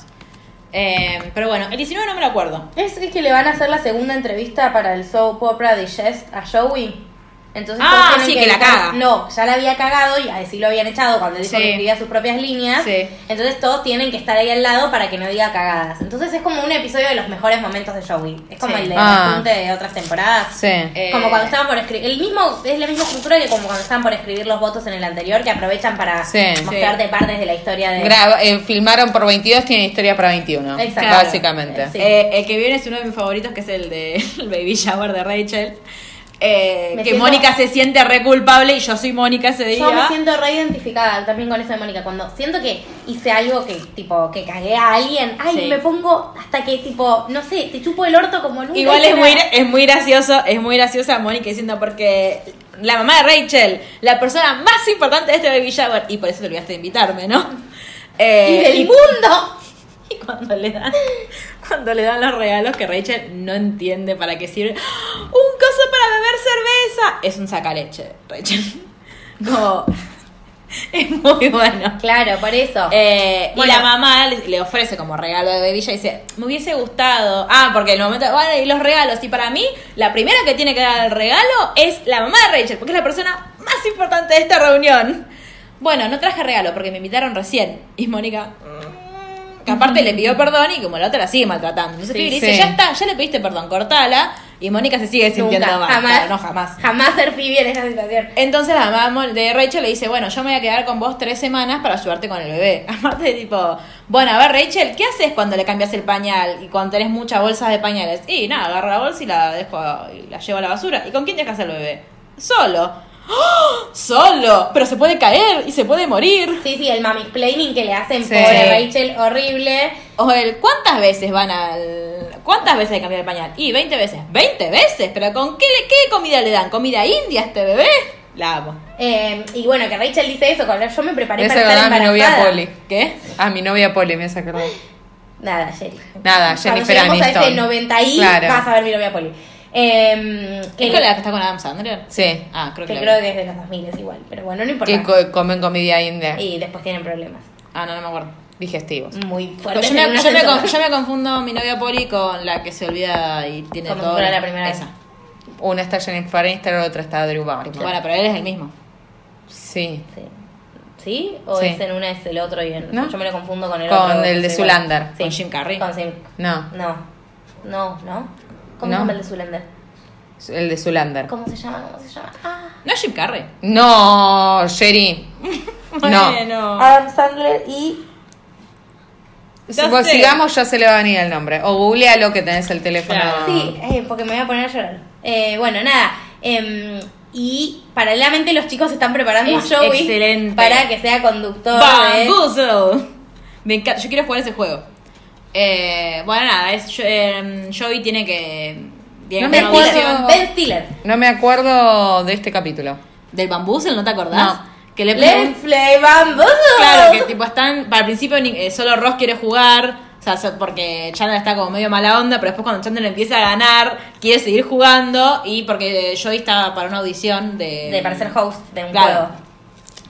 Eh, pero bueno, el 19 no me acuerdo. Es, es que le van a hacer la segunda entrevista para el soap opera de Jest a Joey. Entonces Ah, todos tienen sí, que la caga. No, ya la había cagado y así lo habían echado cuando él dijo Sí. que escribía sus propias líneas. Sí. Entonces todos tienen que estar ahí al lado para que no diga cagadas. Entonces es como un episodio de los mejores momentos de Joey. Es como Sí. el de Ah. de otras temporadas. Sí. Eh, Como cuando estaban por escribir. El mismo, es la misma estructura que como cuando estaban por escribir los votos en el anterior, que aprovechan para Sí. mostrarte partes de la historia de. Graba- eh, filmaron por 22, tienen historia para 21. Exacto. Básicamente. Sí. Eh, el que viene es uno de mis favoritos, que es el de el Baby Shower de Rachel. Eh, que siento- Mónica se siente re culpable y yo soy Mónica ese día. Yo me siento re identificada también con eso de Mónica. Cuando siento que hice algo que, tipo, que cagué a alguien, ay, Sí. me pongo hasta que, tipo, no sé, te chupo el orto como nunca. Igual es muy, es muy gracioso, es muy graciosa Mónica diciendo porque la mamá de Rachel, la persona más importante de este baby shower, y por eso te olvidaste de invitarme, ¿no? Eh, ¡Y del mundo! y cuando le dan cuando le dan los regalos que Rachel no entiende para qué sirve. Un coso para beber cerveza. Es un sacaleche, Rachel. Como es muy bueno. Claro, por eso. Eh, Bueno. Y la mamá le, le ofrece como regalo de bebilla y dice, me hubiese gustado. Ah, porque en el momento, bueno, y los regalos. Y para mí, la primera que tiene que dar el regalo es la mamá de Rachel, porque es la persona más importante de esta reunión. Bueno, no traje regalo porque me invitaron recién. Y Mónica, mm, que aparte le pidió perdón y como la otra la sigue maltratando. Entonces Sí, le dice, sí. ya está, ya le pediste perdón, cortala. Y Mónica se sigue sintiendo Nunca, mal. jamás. Claro, no, jamás. Jamás ser Phoebe en esa situación. Entonces la mamá de Rachel le dice, bueno, yo me voy a quedar con vos tres semanas para ayudarte con el bebé. Aparte de tipo, bueno, a ver Rachel, ¿qué haces cuando le cambias el pañal y cuando tenés muchas bolsas de pañales? Y nada, agarro la bolsa y la dejo y la llevo a la basura. ¿Y con quién dejas el bebé? Solo. ¡Oh! Solo, pero se puede caer y se puede morir. Sí, sí, el mami planning que le hacen Sí. pobre Rachel, horrible. O el, ¿cuántas veces van al... ¿Cuántas veces hay que cambiar el pañal? Y 20 veces. ¿20 veces? ¿Pero con qué, le, qué comida le dan? ¿Comida india a este bebé? La amo. Eh, y bueno, que Rachel dice eso, con yo me preparé Me para estar acordar a mi embarazada. novia Polly. ¿Qué? A mi novia Polly me acordar. Nada, Jerry. Nada, Cuando Jennifer lleguemos a ese Aniston. 90 y Claro. vas a ver mi novia Polly. Eh, que, ¿Es con la que está con Adam Sandler? Sí. Ah, creo que, que creo vi. que es de los 2000 es igual, pero bueno, no importa. Que co- comen comida india. Y después tienen problemas. Ah, no, no me acuerdo. Digestivos. Muy Pero fuertes. yo, me, yo me ascensor. con- yo me confundo mi novia Poli con la que se olvida y tiene Como todo. la primera esa. vez. Una está Jennifer Aniston, otra está Drew Barrymore. Bueno, pero él es el mismo. Sí. Sí. ¿Sí? ¿O Sí. es en una es el otro y en ¿No? Yo me lo confundo con el Con otro. el de Sí, Zoolander. Sí. Con Jim Carrey. Con Jim- No, No. No, ¿no? ¿Cómo No. se llama el de Zoolander? el de Zoolander. ¿Cómo se llama? ¿Cómo se llama? Ah. No es Jim Carrey. No, Sherry. No. Bueno. Adam Sandler y... Ya Pues sé. sigamos, ya se le va a venir el nombre. O googlealo que tenés el teléfono. Claro. Sí, eh, porque me voy a poner a llorar. Eh, bueno, nada. em, y paralelamente los chicos están preparando Es a Joey excelente. para que sea conductor de... Bamboozle. Me encanta. Yo quiero jugar ese juego. Eh, bueno, nada. Es, eh, Joey tiene que. Tiene No que me una acuerdo. audición. Ben Stiller. No me acuerdo de este capítulo. ¿Del Bamboozle no te acordás? No. Que le Let's play. Claro, que tipo están. Para el principio ni- eh, solo Ross quiere jugar. O sea, so- porque Chandler está como medio mala onda, pero después cuando Chandler empieza a ganar, quiere seguir jugando. Y porque Joey está para una audición de. De para ser host de un Claro. juego.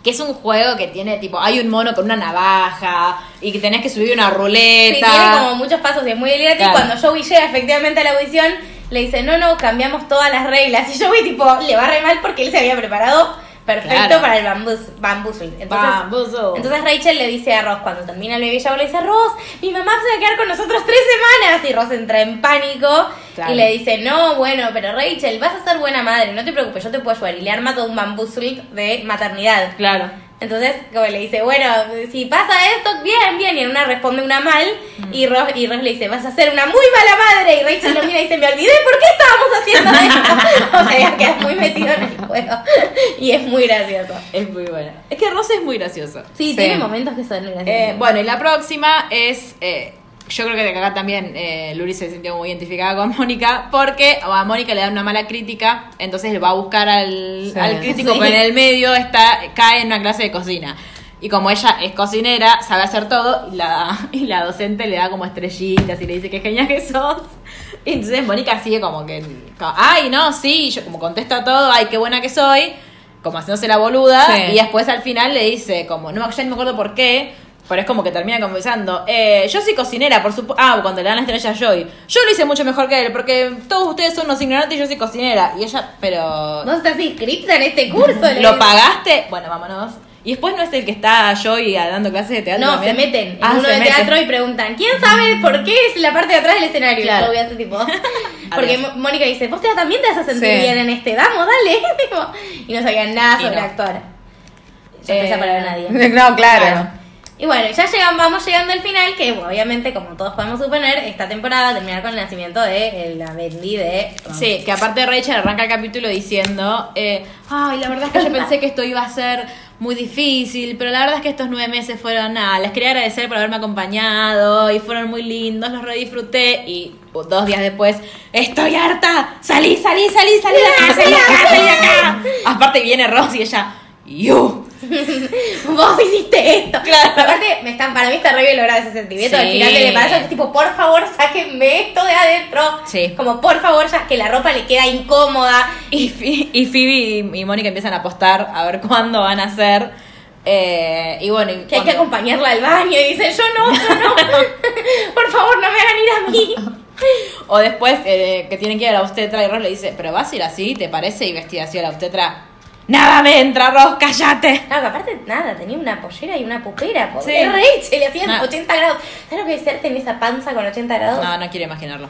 Que es un juego que tiene tipo, hay un mono con una navaja y que tenés que subir una Sí, ruleta. tiene como muchos pasos y es muy delirante. Claro. Y cuando Joey llega efectivamente a la audición, le dice, no, no, cambiamos todas las reglas. Y Joey, tipo, le va re mal porque él se había preparado perfecto Claro. para el bambus, bamboozle. Entonces, entonces Rachel le dice a Ross, cuando termina el baby shower, le dice, Ross, mi mamá se va a quedar con nosotros tres semanas. Y Ross entra en pánico Claro. y le dice, no, bueno, pero Rachel, vas a ser buena madre, no te preocupes, yo te puedo ayudar. Y le arma todo un bamboozle de maternidad. Claro. Entonces, como le dice, bueno, si pasa esto, bien, bien. Y en una responde una mal. Y, Ross, y Ross le dice, vas a ser una muy mala madre. Y Rachel lo mira y dice, me olvidé por qué estábamos haciendo esto. o sea, ya quedas muy metido en el juego. Y es muy gracioso. Es muy buena. Es que Ross es muy gracioso. Sí, tiene momentos que son muy graciosos. Eh, bueno, y la próxima es. eh, yo creo que de acá también eh, Luri se sintió muy identificada con Mónica porque a Mónica le dan una mala crítica, entonces va a buscar al, Sí. al crítico Sí. que en el medio está cae en una clase de cocina. Y como ella es cocinera, sabe hacer todo, y la, y la docente le da como estrellitas y le dice que genial que sos. Y entonces Mónica sigue como que, como, ay, no, sí, yo como contesta todo, ay, qué buena que soy, como haciéndose la boluda, Sí. y después al final le dice como, no, ya no me acuerdo por qué, pero es como que termina conversando, eh, yo soy cocinera, por supuesto, ah, cuando le dan la estrella a Joy, yo lo hice mucho mejor que él, porque todos ustedes son unos ignorantes y yo soy cocinera, y ella, pero... ¿Vos estás inscripta en este curso? ¿Lo pagaste? Bueno, vámonos. Y después no es el que está Joy dando clases de teatro. No, también? se meten en Ah, uno de meten. teatro y preguntan, ¿quién sabe por qué es la parte de atrás del escenario? Claro. Yo voy a tipo. Porque Mónica dice, vos te, también te vas a sentir Sí. bien en este, vamos, dale. Y no sabían nada sobre no. actuar. Sorpresa Eh, para nadie. No, claro. Y bueno, ya llegan, vamos llegando al final, que obviamente, como todos podemos suponer, esta temporada terminar con el nacimiento de eh, la Bendy de Ron. Sí, que aparte Rachel arranca el capítulo diciendo, eh, ay, la verdad es que yo pensé que esto iba a ser muy difícil, pero la verdad es que estos nueve meses fueron nada, les quería agradecer por haberme acompañado y fueron muy lindos, los redisfruté y dos días después, estoy harta, salí, salí, salí, salí de acá, salí de acá, salí de acá. Aparte viene Ross y ella, you. Vos hiciste esto. Claro. Aparte, me están, para mí está re bien logrado ese sentimiento. Al final del embarazo es tipo, por favor, sáquenme esto de adentro. Sí. Como, por favor, ya que la ropa le queda incómoda. Y, y Phoebe y, y Mónica empiezan a apostar a ver cuándo van a hacer. Eh, y bueno, y Que hay que acompañarla al baño. Y dice, yo no, yo no. por favor, no me hagan ir a mí. O después eh, que tienen que ir a la obstetra y Ross le dice, pero vas a ir así, ¿te parece? Y vestida así a la obstetra. Nada me entra, Ross, cállate. No, que aparte, nada, tenía una pollera y una pupera. Sí. Pobre Rachel, le hacían Ah. 80 grados. ¿Sabes lo que es ser tener esa panza con 80 grados? No, no quiero imaginarlo.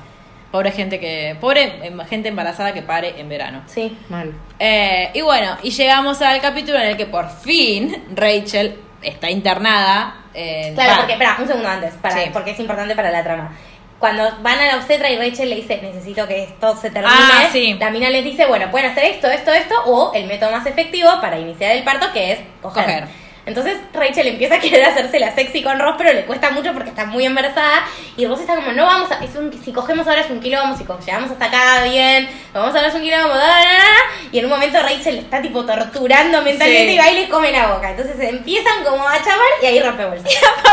Pobre gente que. Pobre em, gente embarazada que pare en verano. Sí. Mal. Eh, y bueno, y llegamos al capítulo en el que por fin Rachel está internada. en- Claro, va, porque, espera, un segundo antes, para, Sí. porque es importante para la trama. Cuando van a la obstetra y Rachel le dice, necesito que esto se termine, Ah, sí. la mina les dice, bueno, pueden hacer esto, esto, esto, o el método más efectivo para iniciar el parto, que es coger. Coger. Entonces Rachel empieza a querer hacerse la sexy con Ross, pero le cuesta mucho porque está muy embarazada. Y Ross está como, no vamos a, es un, si cogemos ahora es un quilombo, si co- llegamos hasta acá bien, vamos ahora es un quilombo, da, da, da. y en un momento Rachel le está tipo torturando mentalmente Sí. y va y le come la boca. Entonces empiezan como a chavar y ahí rompe bolsa.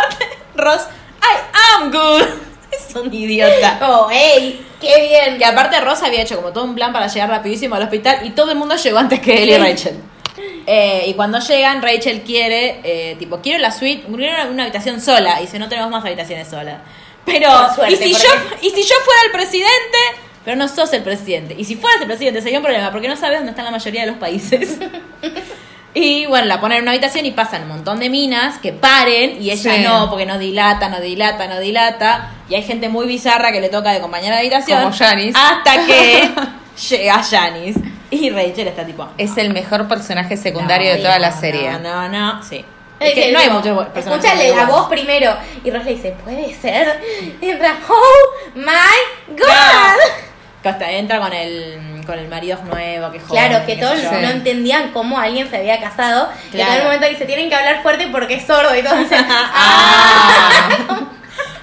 Ross, I am good. Es un idiota. Oh, ey, qué bien. Que aparte Ross había hecho como todo un plan para llegar rapidísimo al hospital y todo el mundo llegó antes que él y. Rachel. Eh, y cuando llegan, Rachel quiere, eh, tipo, quiero la suite, quiero una, una habitación sola. Y dice, no tenemos más habitaciones solas. Pero, suerte, ¿y, si porque- yo, y si yo fuera el presidente, pero no sos el presidente. Y si fueras el presidente sería un problema, porque no sabes dónde están la mayoría de los países. y bueno, la ponen en una habitación y pasan un montón de minas que paren y ella Sí. no, porque no dilata, no dilata, no dilata. Y hay gente muy bizarra que le toca de compañera de habitación. Como Janice. Hasta que llega Janice. Y Rachel está tipo. Es el mejor personaje secundario no, de toda la no, serie. No, no, no, sí. Es que no hay muchos personajes. Escúchale la voz primero. Y Ross le dice, puede ser. Y oh my god. Que hasta entra con el, con el marido nuevo, que joven, Claro, que todos no entendían cómo alguien se había casado. Y en el momento dice, tienen que hablar fuerte porque es sordo. Y todos dicen, Ah.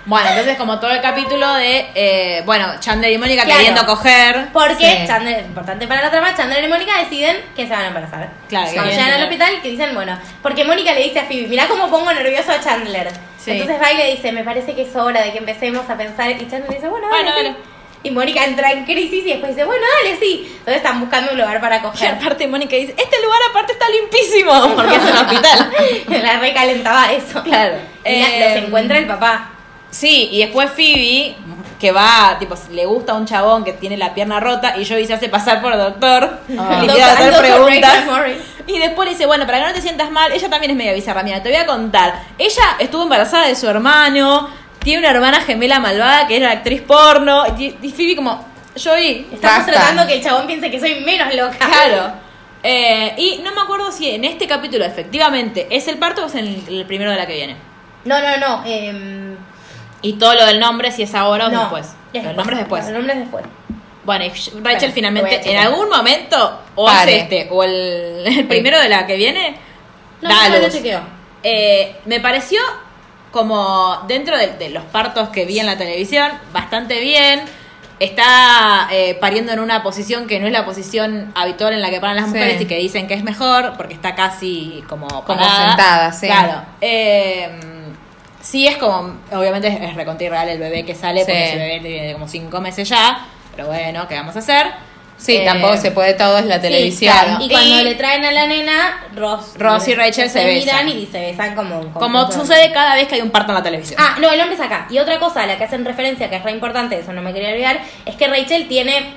Bueno, entonces como todo el capítulo de, eh, bueno, Chandler y Mónica Claro. queriendo coger. Porque Sí. Chandler, importante para la trama, Chandler y Mónica deciden que se van a embarazar. Claro, Cuando llegan al hospital, que dicen, bueno, porque Mónica le dice a Phoebe, mirá cómo pongo nervioso a Chandler. Sí. Entonces va y le dice, me parece que es hora de que empecemos a pensar. Y Chandler dice, bueno, Bueno, dale, dale. sí". Y Mónica entra en crisis y después dice, bueno, dale, sí. Entonces están buscando un lugar para Y coger. aparte Mónica dice, este lugar aparte está limpísimo, porque es un hospital. La recalentaba eso. Claro. Y la- Eh, los encuentra el papá. Sí, y después Phoebe, que va, tipo, le gusta a un chabón que tiene la pierna rota y Joey se hace pasar por doctor, Ah. le hacer doctor preguntas. Y después le dice, bueno, para que no te sientas mal, ella también es media bizarra. Mira, te voy a contar. Ella estuvo embarazada de su hermano, tiene una hermana gemela malvada que era actriz porno. Y, y Phoebe como, Joey, Estamos Basta. tratando que el chabón piense que soy menos loca. Claro. Eh, y no me acuerdo si en este capítulo efectivamente es el parto o es en el, el primero de la que viene. No, no, no. em, Y todo lo del nombre, si es ahora o no. después. Es el nombre es después. El nombre es después. Bueno, y Rachel finalmente, en algún momento, o Pare. es este, o el, el primero de la que viene, No, da no lo luz. chequeo. Eh, me pareció como dentro de, de los partos que vi en la televisión, bastante bien. Está eh, pariendo en una posición que no es la posición habitual en la que paran las Sí. mujeres y que dicen que es mejor porque está casi como Como parada. sentada, sí. Claro. Eh, sí es como, obviamente es, es recontra irreal el bebé que sale porque Sí. ese bebé tiene como cinco meses ya. Pero bueno, ¿qué vamos a hacer? Sí, Eh, tampoco se puede todo, es la televisión. claro. Y cuando Y- le traen a la nena, Ross, Ross y Rachel se besan. miran y se besan como Como como- sucede cada vez que hay un parto en la televisión. Ah, no, el hombre es acá. Y otra cosa a la que hacen referencia, que es re importante, eso no me quería olvidar, es que Rachel tiene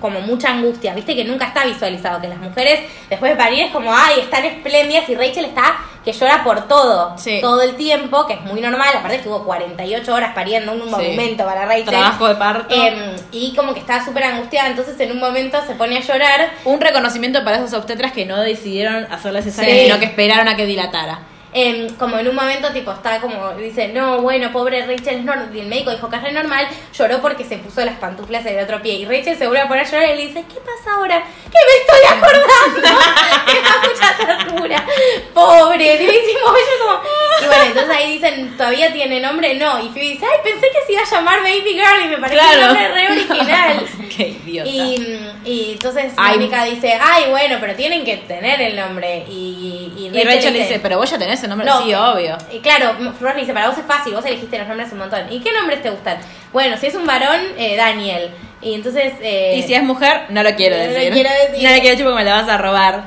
como mucha angustia. Viste que nunca está visualizado, que las mujeres después de parir es como, ay, están espléndidas y Rachel está que llora por todo, Sí. todo el tiempo, que es muy normal. Aparte estuvo 48 horas pariendo, un Sí. monumento para Rachel. Trabajo de parto. Em, y como que está súper angustiada, entonces en un momento se pone a llorar Un reconocimiento para esos obstetras que no decidieron hacer la cesárea, Sí. sino que esperaron a que dilatara. Em, como en un momento tipo está como dice no bueno pobre Rachel es normal y el médico dijo que es re normal lloró porque se puso las pantuflas en el otro pie y Rachel se vuelve a poner a llorar y le dice ¿qué pasa ahora? que me estoy acordando me da mucha ternura pobre divísimo yo como y bueno entonces ahí dicen ¿todavía tiene nombre? no y Phoebe dice ay pensé que se iba a llamar Baby Girl y me pareció un nombre re original Qué idiota. y, y entonces. Mónica dice, ay, bueno, pero tienen que tener el nombre. Y, y, y Rachel le dice, pero vos ya tenés el nombre. No. Sí, obvio. y claro, Flor le dice, para vos es fácil, vos elegiste los nombres un montón. ¿Y qué nombres te gustan? Bueno, si es un varón, eh, Daniel. Y entonces... eh, Y si es mujer, no lo quiero no lo decir. quiero decir. No lo quiero decir porque me la vas a robar.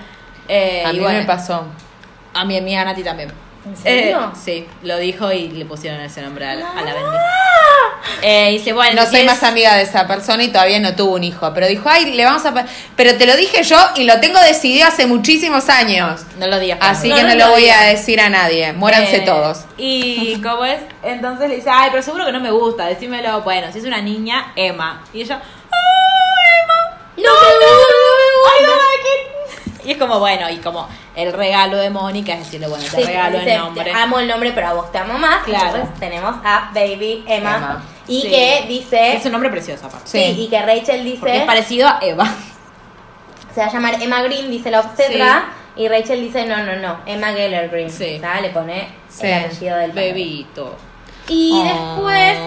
Eh, A y mí bueno, me pasó. A mi amiga Nati también. ¿En serio? Eh, sí, lo dijo y le pusieron ese nombre a la, a la Bendy. Eh, y dice, bueno, No soy ¿quieres- más amiga de esa persona y todavía no tuvo un hijo. Pero dijo, ay, le vamos a... Pero te lo dije yo y lo tengo decidido hace muchísimos años. No lo digas. Así No, que no no, lo lo voy a decir a nadie. Muéranse Eh, todos. Y como es, entonces le dice, ay, pero seguro que no me gusta, decímelo. Bueno, si es una niña, Emma. Y ella, ¡ay, Emma! No, me Ay, no, ¿qué? Y es como, bueno, y como el regalo de Mónica es decirle, bueno, te Sí, regalo dice, el nombre. "Te amo el nombre, pero a vos te amo más. Claro. Entonces tenemos a Baby Emma. Emma. Y Sí. que dice... Es un nombre precioso, aparte. Sí, y que Rachel dice... Porque es parecido a Eva. Se va a llamar Emma Green, dice la obstetra. Y Rachel dice, no, no, no, Emma Geller Green. Sí. O sea, le pone Sí. el apellido del padre. Bebito. Y Oh. después,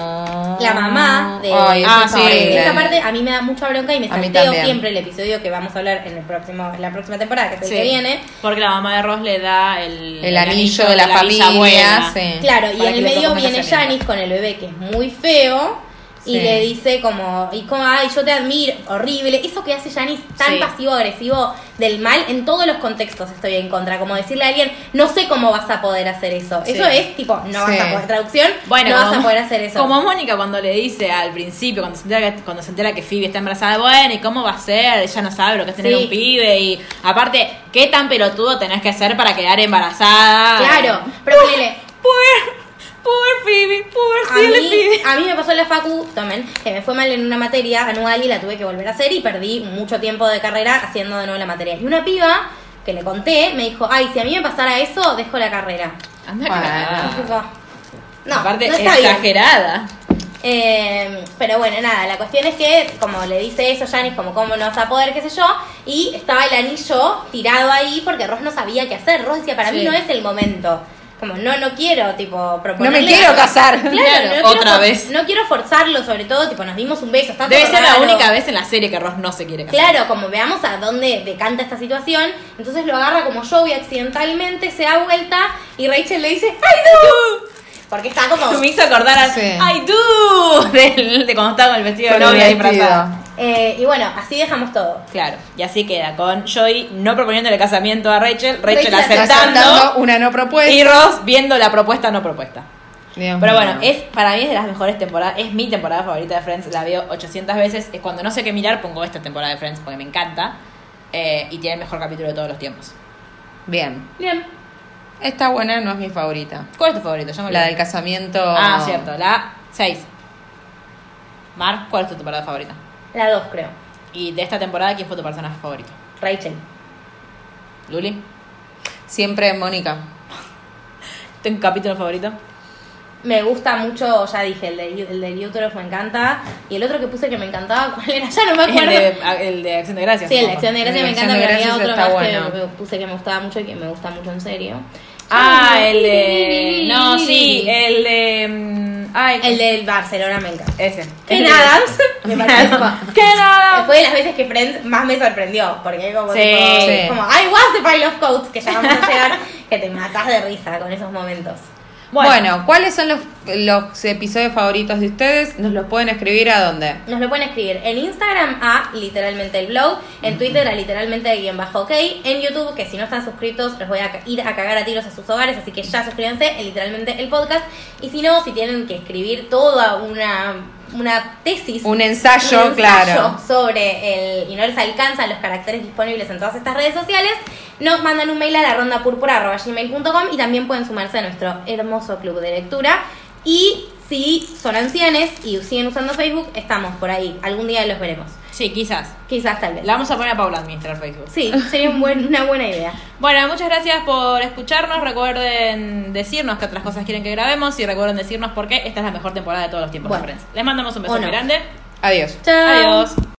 la mamá de... Ay, eso Ah, sí. Esa parte a mí me da mucha bronca y me salteo siempre el episodio que vamos a hablar en, el próximo, en la próxima temporada, que es el Sí. que viene. Porque la mamá de Ross le da el, El anillo de la familia, bisabuela. sí. Claro, y Para en que el medio viene. Janice con el bebé que es muy feo. Y Sí. le dice como, y como, ay, yo te admiro, horrible. Eso que hace Janice tan Sí. pasivo-agresivo del mal, en todos los contextos estoy en contra. Como decirle a alguien, no sé cómo vas a poder hacer eso. Sí. Eso es tipo, no vas a poder, traducción, Bueno, no vas como- a poder hacer eso. Como Mónica cuando le dice al principio, cuando se entera que, cuando se entera que Phoebe está embarazada, bueno, ¿y cómo va a ser? Ella no sabe lo que es tener Sí. un pibe. Y aparte, ¿qué tan pelotudo tenés que ser para quedar embarazada? Claro, pero ponele, Poor, poor Phoebe, poor A silly mí, Phoebe. a mí me pasó en la facu, tomen, que me fue mal en una materia anual y la tuve que volver a hacer y perdí mucho tiempo de carrera haciendo de nuevo la materia. Y una piba que le conté me dijo, ay, si a mí me pasara eso, dejo la carrera. Anda No, Aparte, no está bien. exagerada. Eh, pero bueno, nada, la cuestión es que, como le dice eso Janice, como cómo no vas a poder, qué sé yo, y estaba el anillo tirado ahí porque Ross no sabía qué hacer. Ross decía, para mí Sí. no es el momento. Como, no, no quiero, tipo, proponerle... No me quiero casar. Claro, Claro, no quiero otra vez. No quiero forzarlo, sobre todo, tipo, nos dimos un beso, está Debe ser la única vez en la serie que Ross no se quiere casar. Claro, como veamos a dónde decanta esta situación, entonces lo agarra como Joey accidentalmente, se da vuelta y Rachel le dice, ¡ay no! Porque está como. Me hizo acordar a Sí. ¡Ay, tú! Del- de cuando estaba con el vestido de novia disfrazada. Eh, y bueno, así dejamos todo. Claro, y así queda con Joy no proponiéndole casamiento a Rachel, Rachel, Rachel aceptando, Aceptando una no propuesta. y Ross viendo la propuesta no propuesta. Dios Pero mío. bueno, es para mí es de las mejores temporadas, es mi temporada favorita de Friends, la veo 800 veces, es cuando no sé qué mirar pongo esta temporada de Friends porque me encanta eh, y tiene el mejor capítulo de todos los tiempos. Bien. Bien. Esta buena no es mi favorita. ¿Cuál es tu favorito? Yo me La del casamiento. Ah, cierto, la 6. Mar, ¿cuál es tu temporada favorita? La 2, creo. Y de esta temporada, ¿quién fue tu personaje favorito? Rachel. ¿Luli? Siempre Mónica. ¿Tengo un capítulo favorito? Me gusta mucho, ya dije, el de, el de Uterus me encanta. Y el otro que puse que me encantaba, ¿cuál era? Ya no me El acuerdo. de, el de Acción de Gracias. Sí, el de. Acción de Gracia El me encanta, pero había Gracias otro más bueno. que puse que me gustaba mucho y que me gusta mucho en serio. Ah, el de... No, sí, el de... mm, Ay, El del Barcelona me encanta. Ese. Ken Adams me parece ¡Qué nada! Fue de las veces que Friends más me sorprendió, porque como, Sí. tipo, Sí. como I was the pile of coats, que ya vamos a llegar, que te matas de risa con esos momentos. Bueno, ¿cuáles son los, los episodios favoritos de ustedes? Nos los pueden escribir a dónde. Nos lo pueden escribir en Instagram a literalmente el blog, en Twitter a literalmente guion bajo ok, en YouTube, que si no están suscritos los voy a ir a cagar a tiros a sus hogares, así que ya suscríbanse en literalmente el podcast. Y si no, si tienen que escribir toda una, una tesis, Un ensayo, claro. sobre el y no les alcanzan los caracteres disponibles en todas estas redes sociales, nos mandan un mail a la ronda gmail.com y también pueden sumarse a nuestro hermoso club de lectura. Y si son ancianes y siguen usando Facebook, estamos por ahí. Algún día los veremos. Sí, quizás. Quizás tal vez. La vamos a poner a Paula a administrar Facebook. Sí, sería un buen- una buena idea. Bueno, muchas gracias por escucharnos. Recuerden decirnos qué otras cosas quieren que grabemos y recuerden decirnos por qué esta es la mejor temporada de todos los tiempos Bueno. de Friends. Les mandamos un beso muy no. grande. Adiós. Chao. Adiós.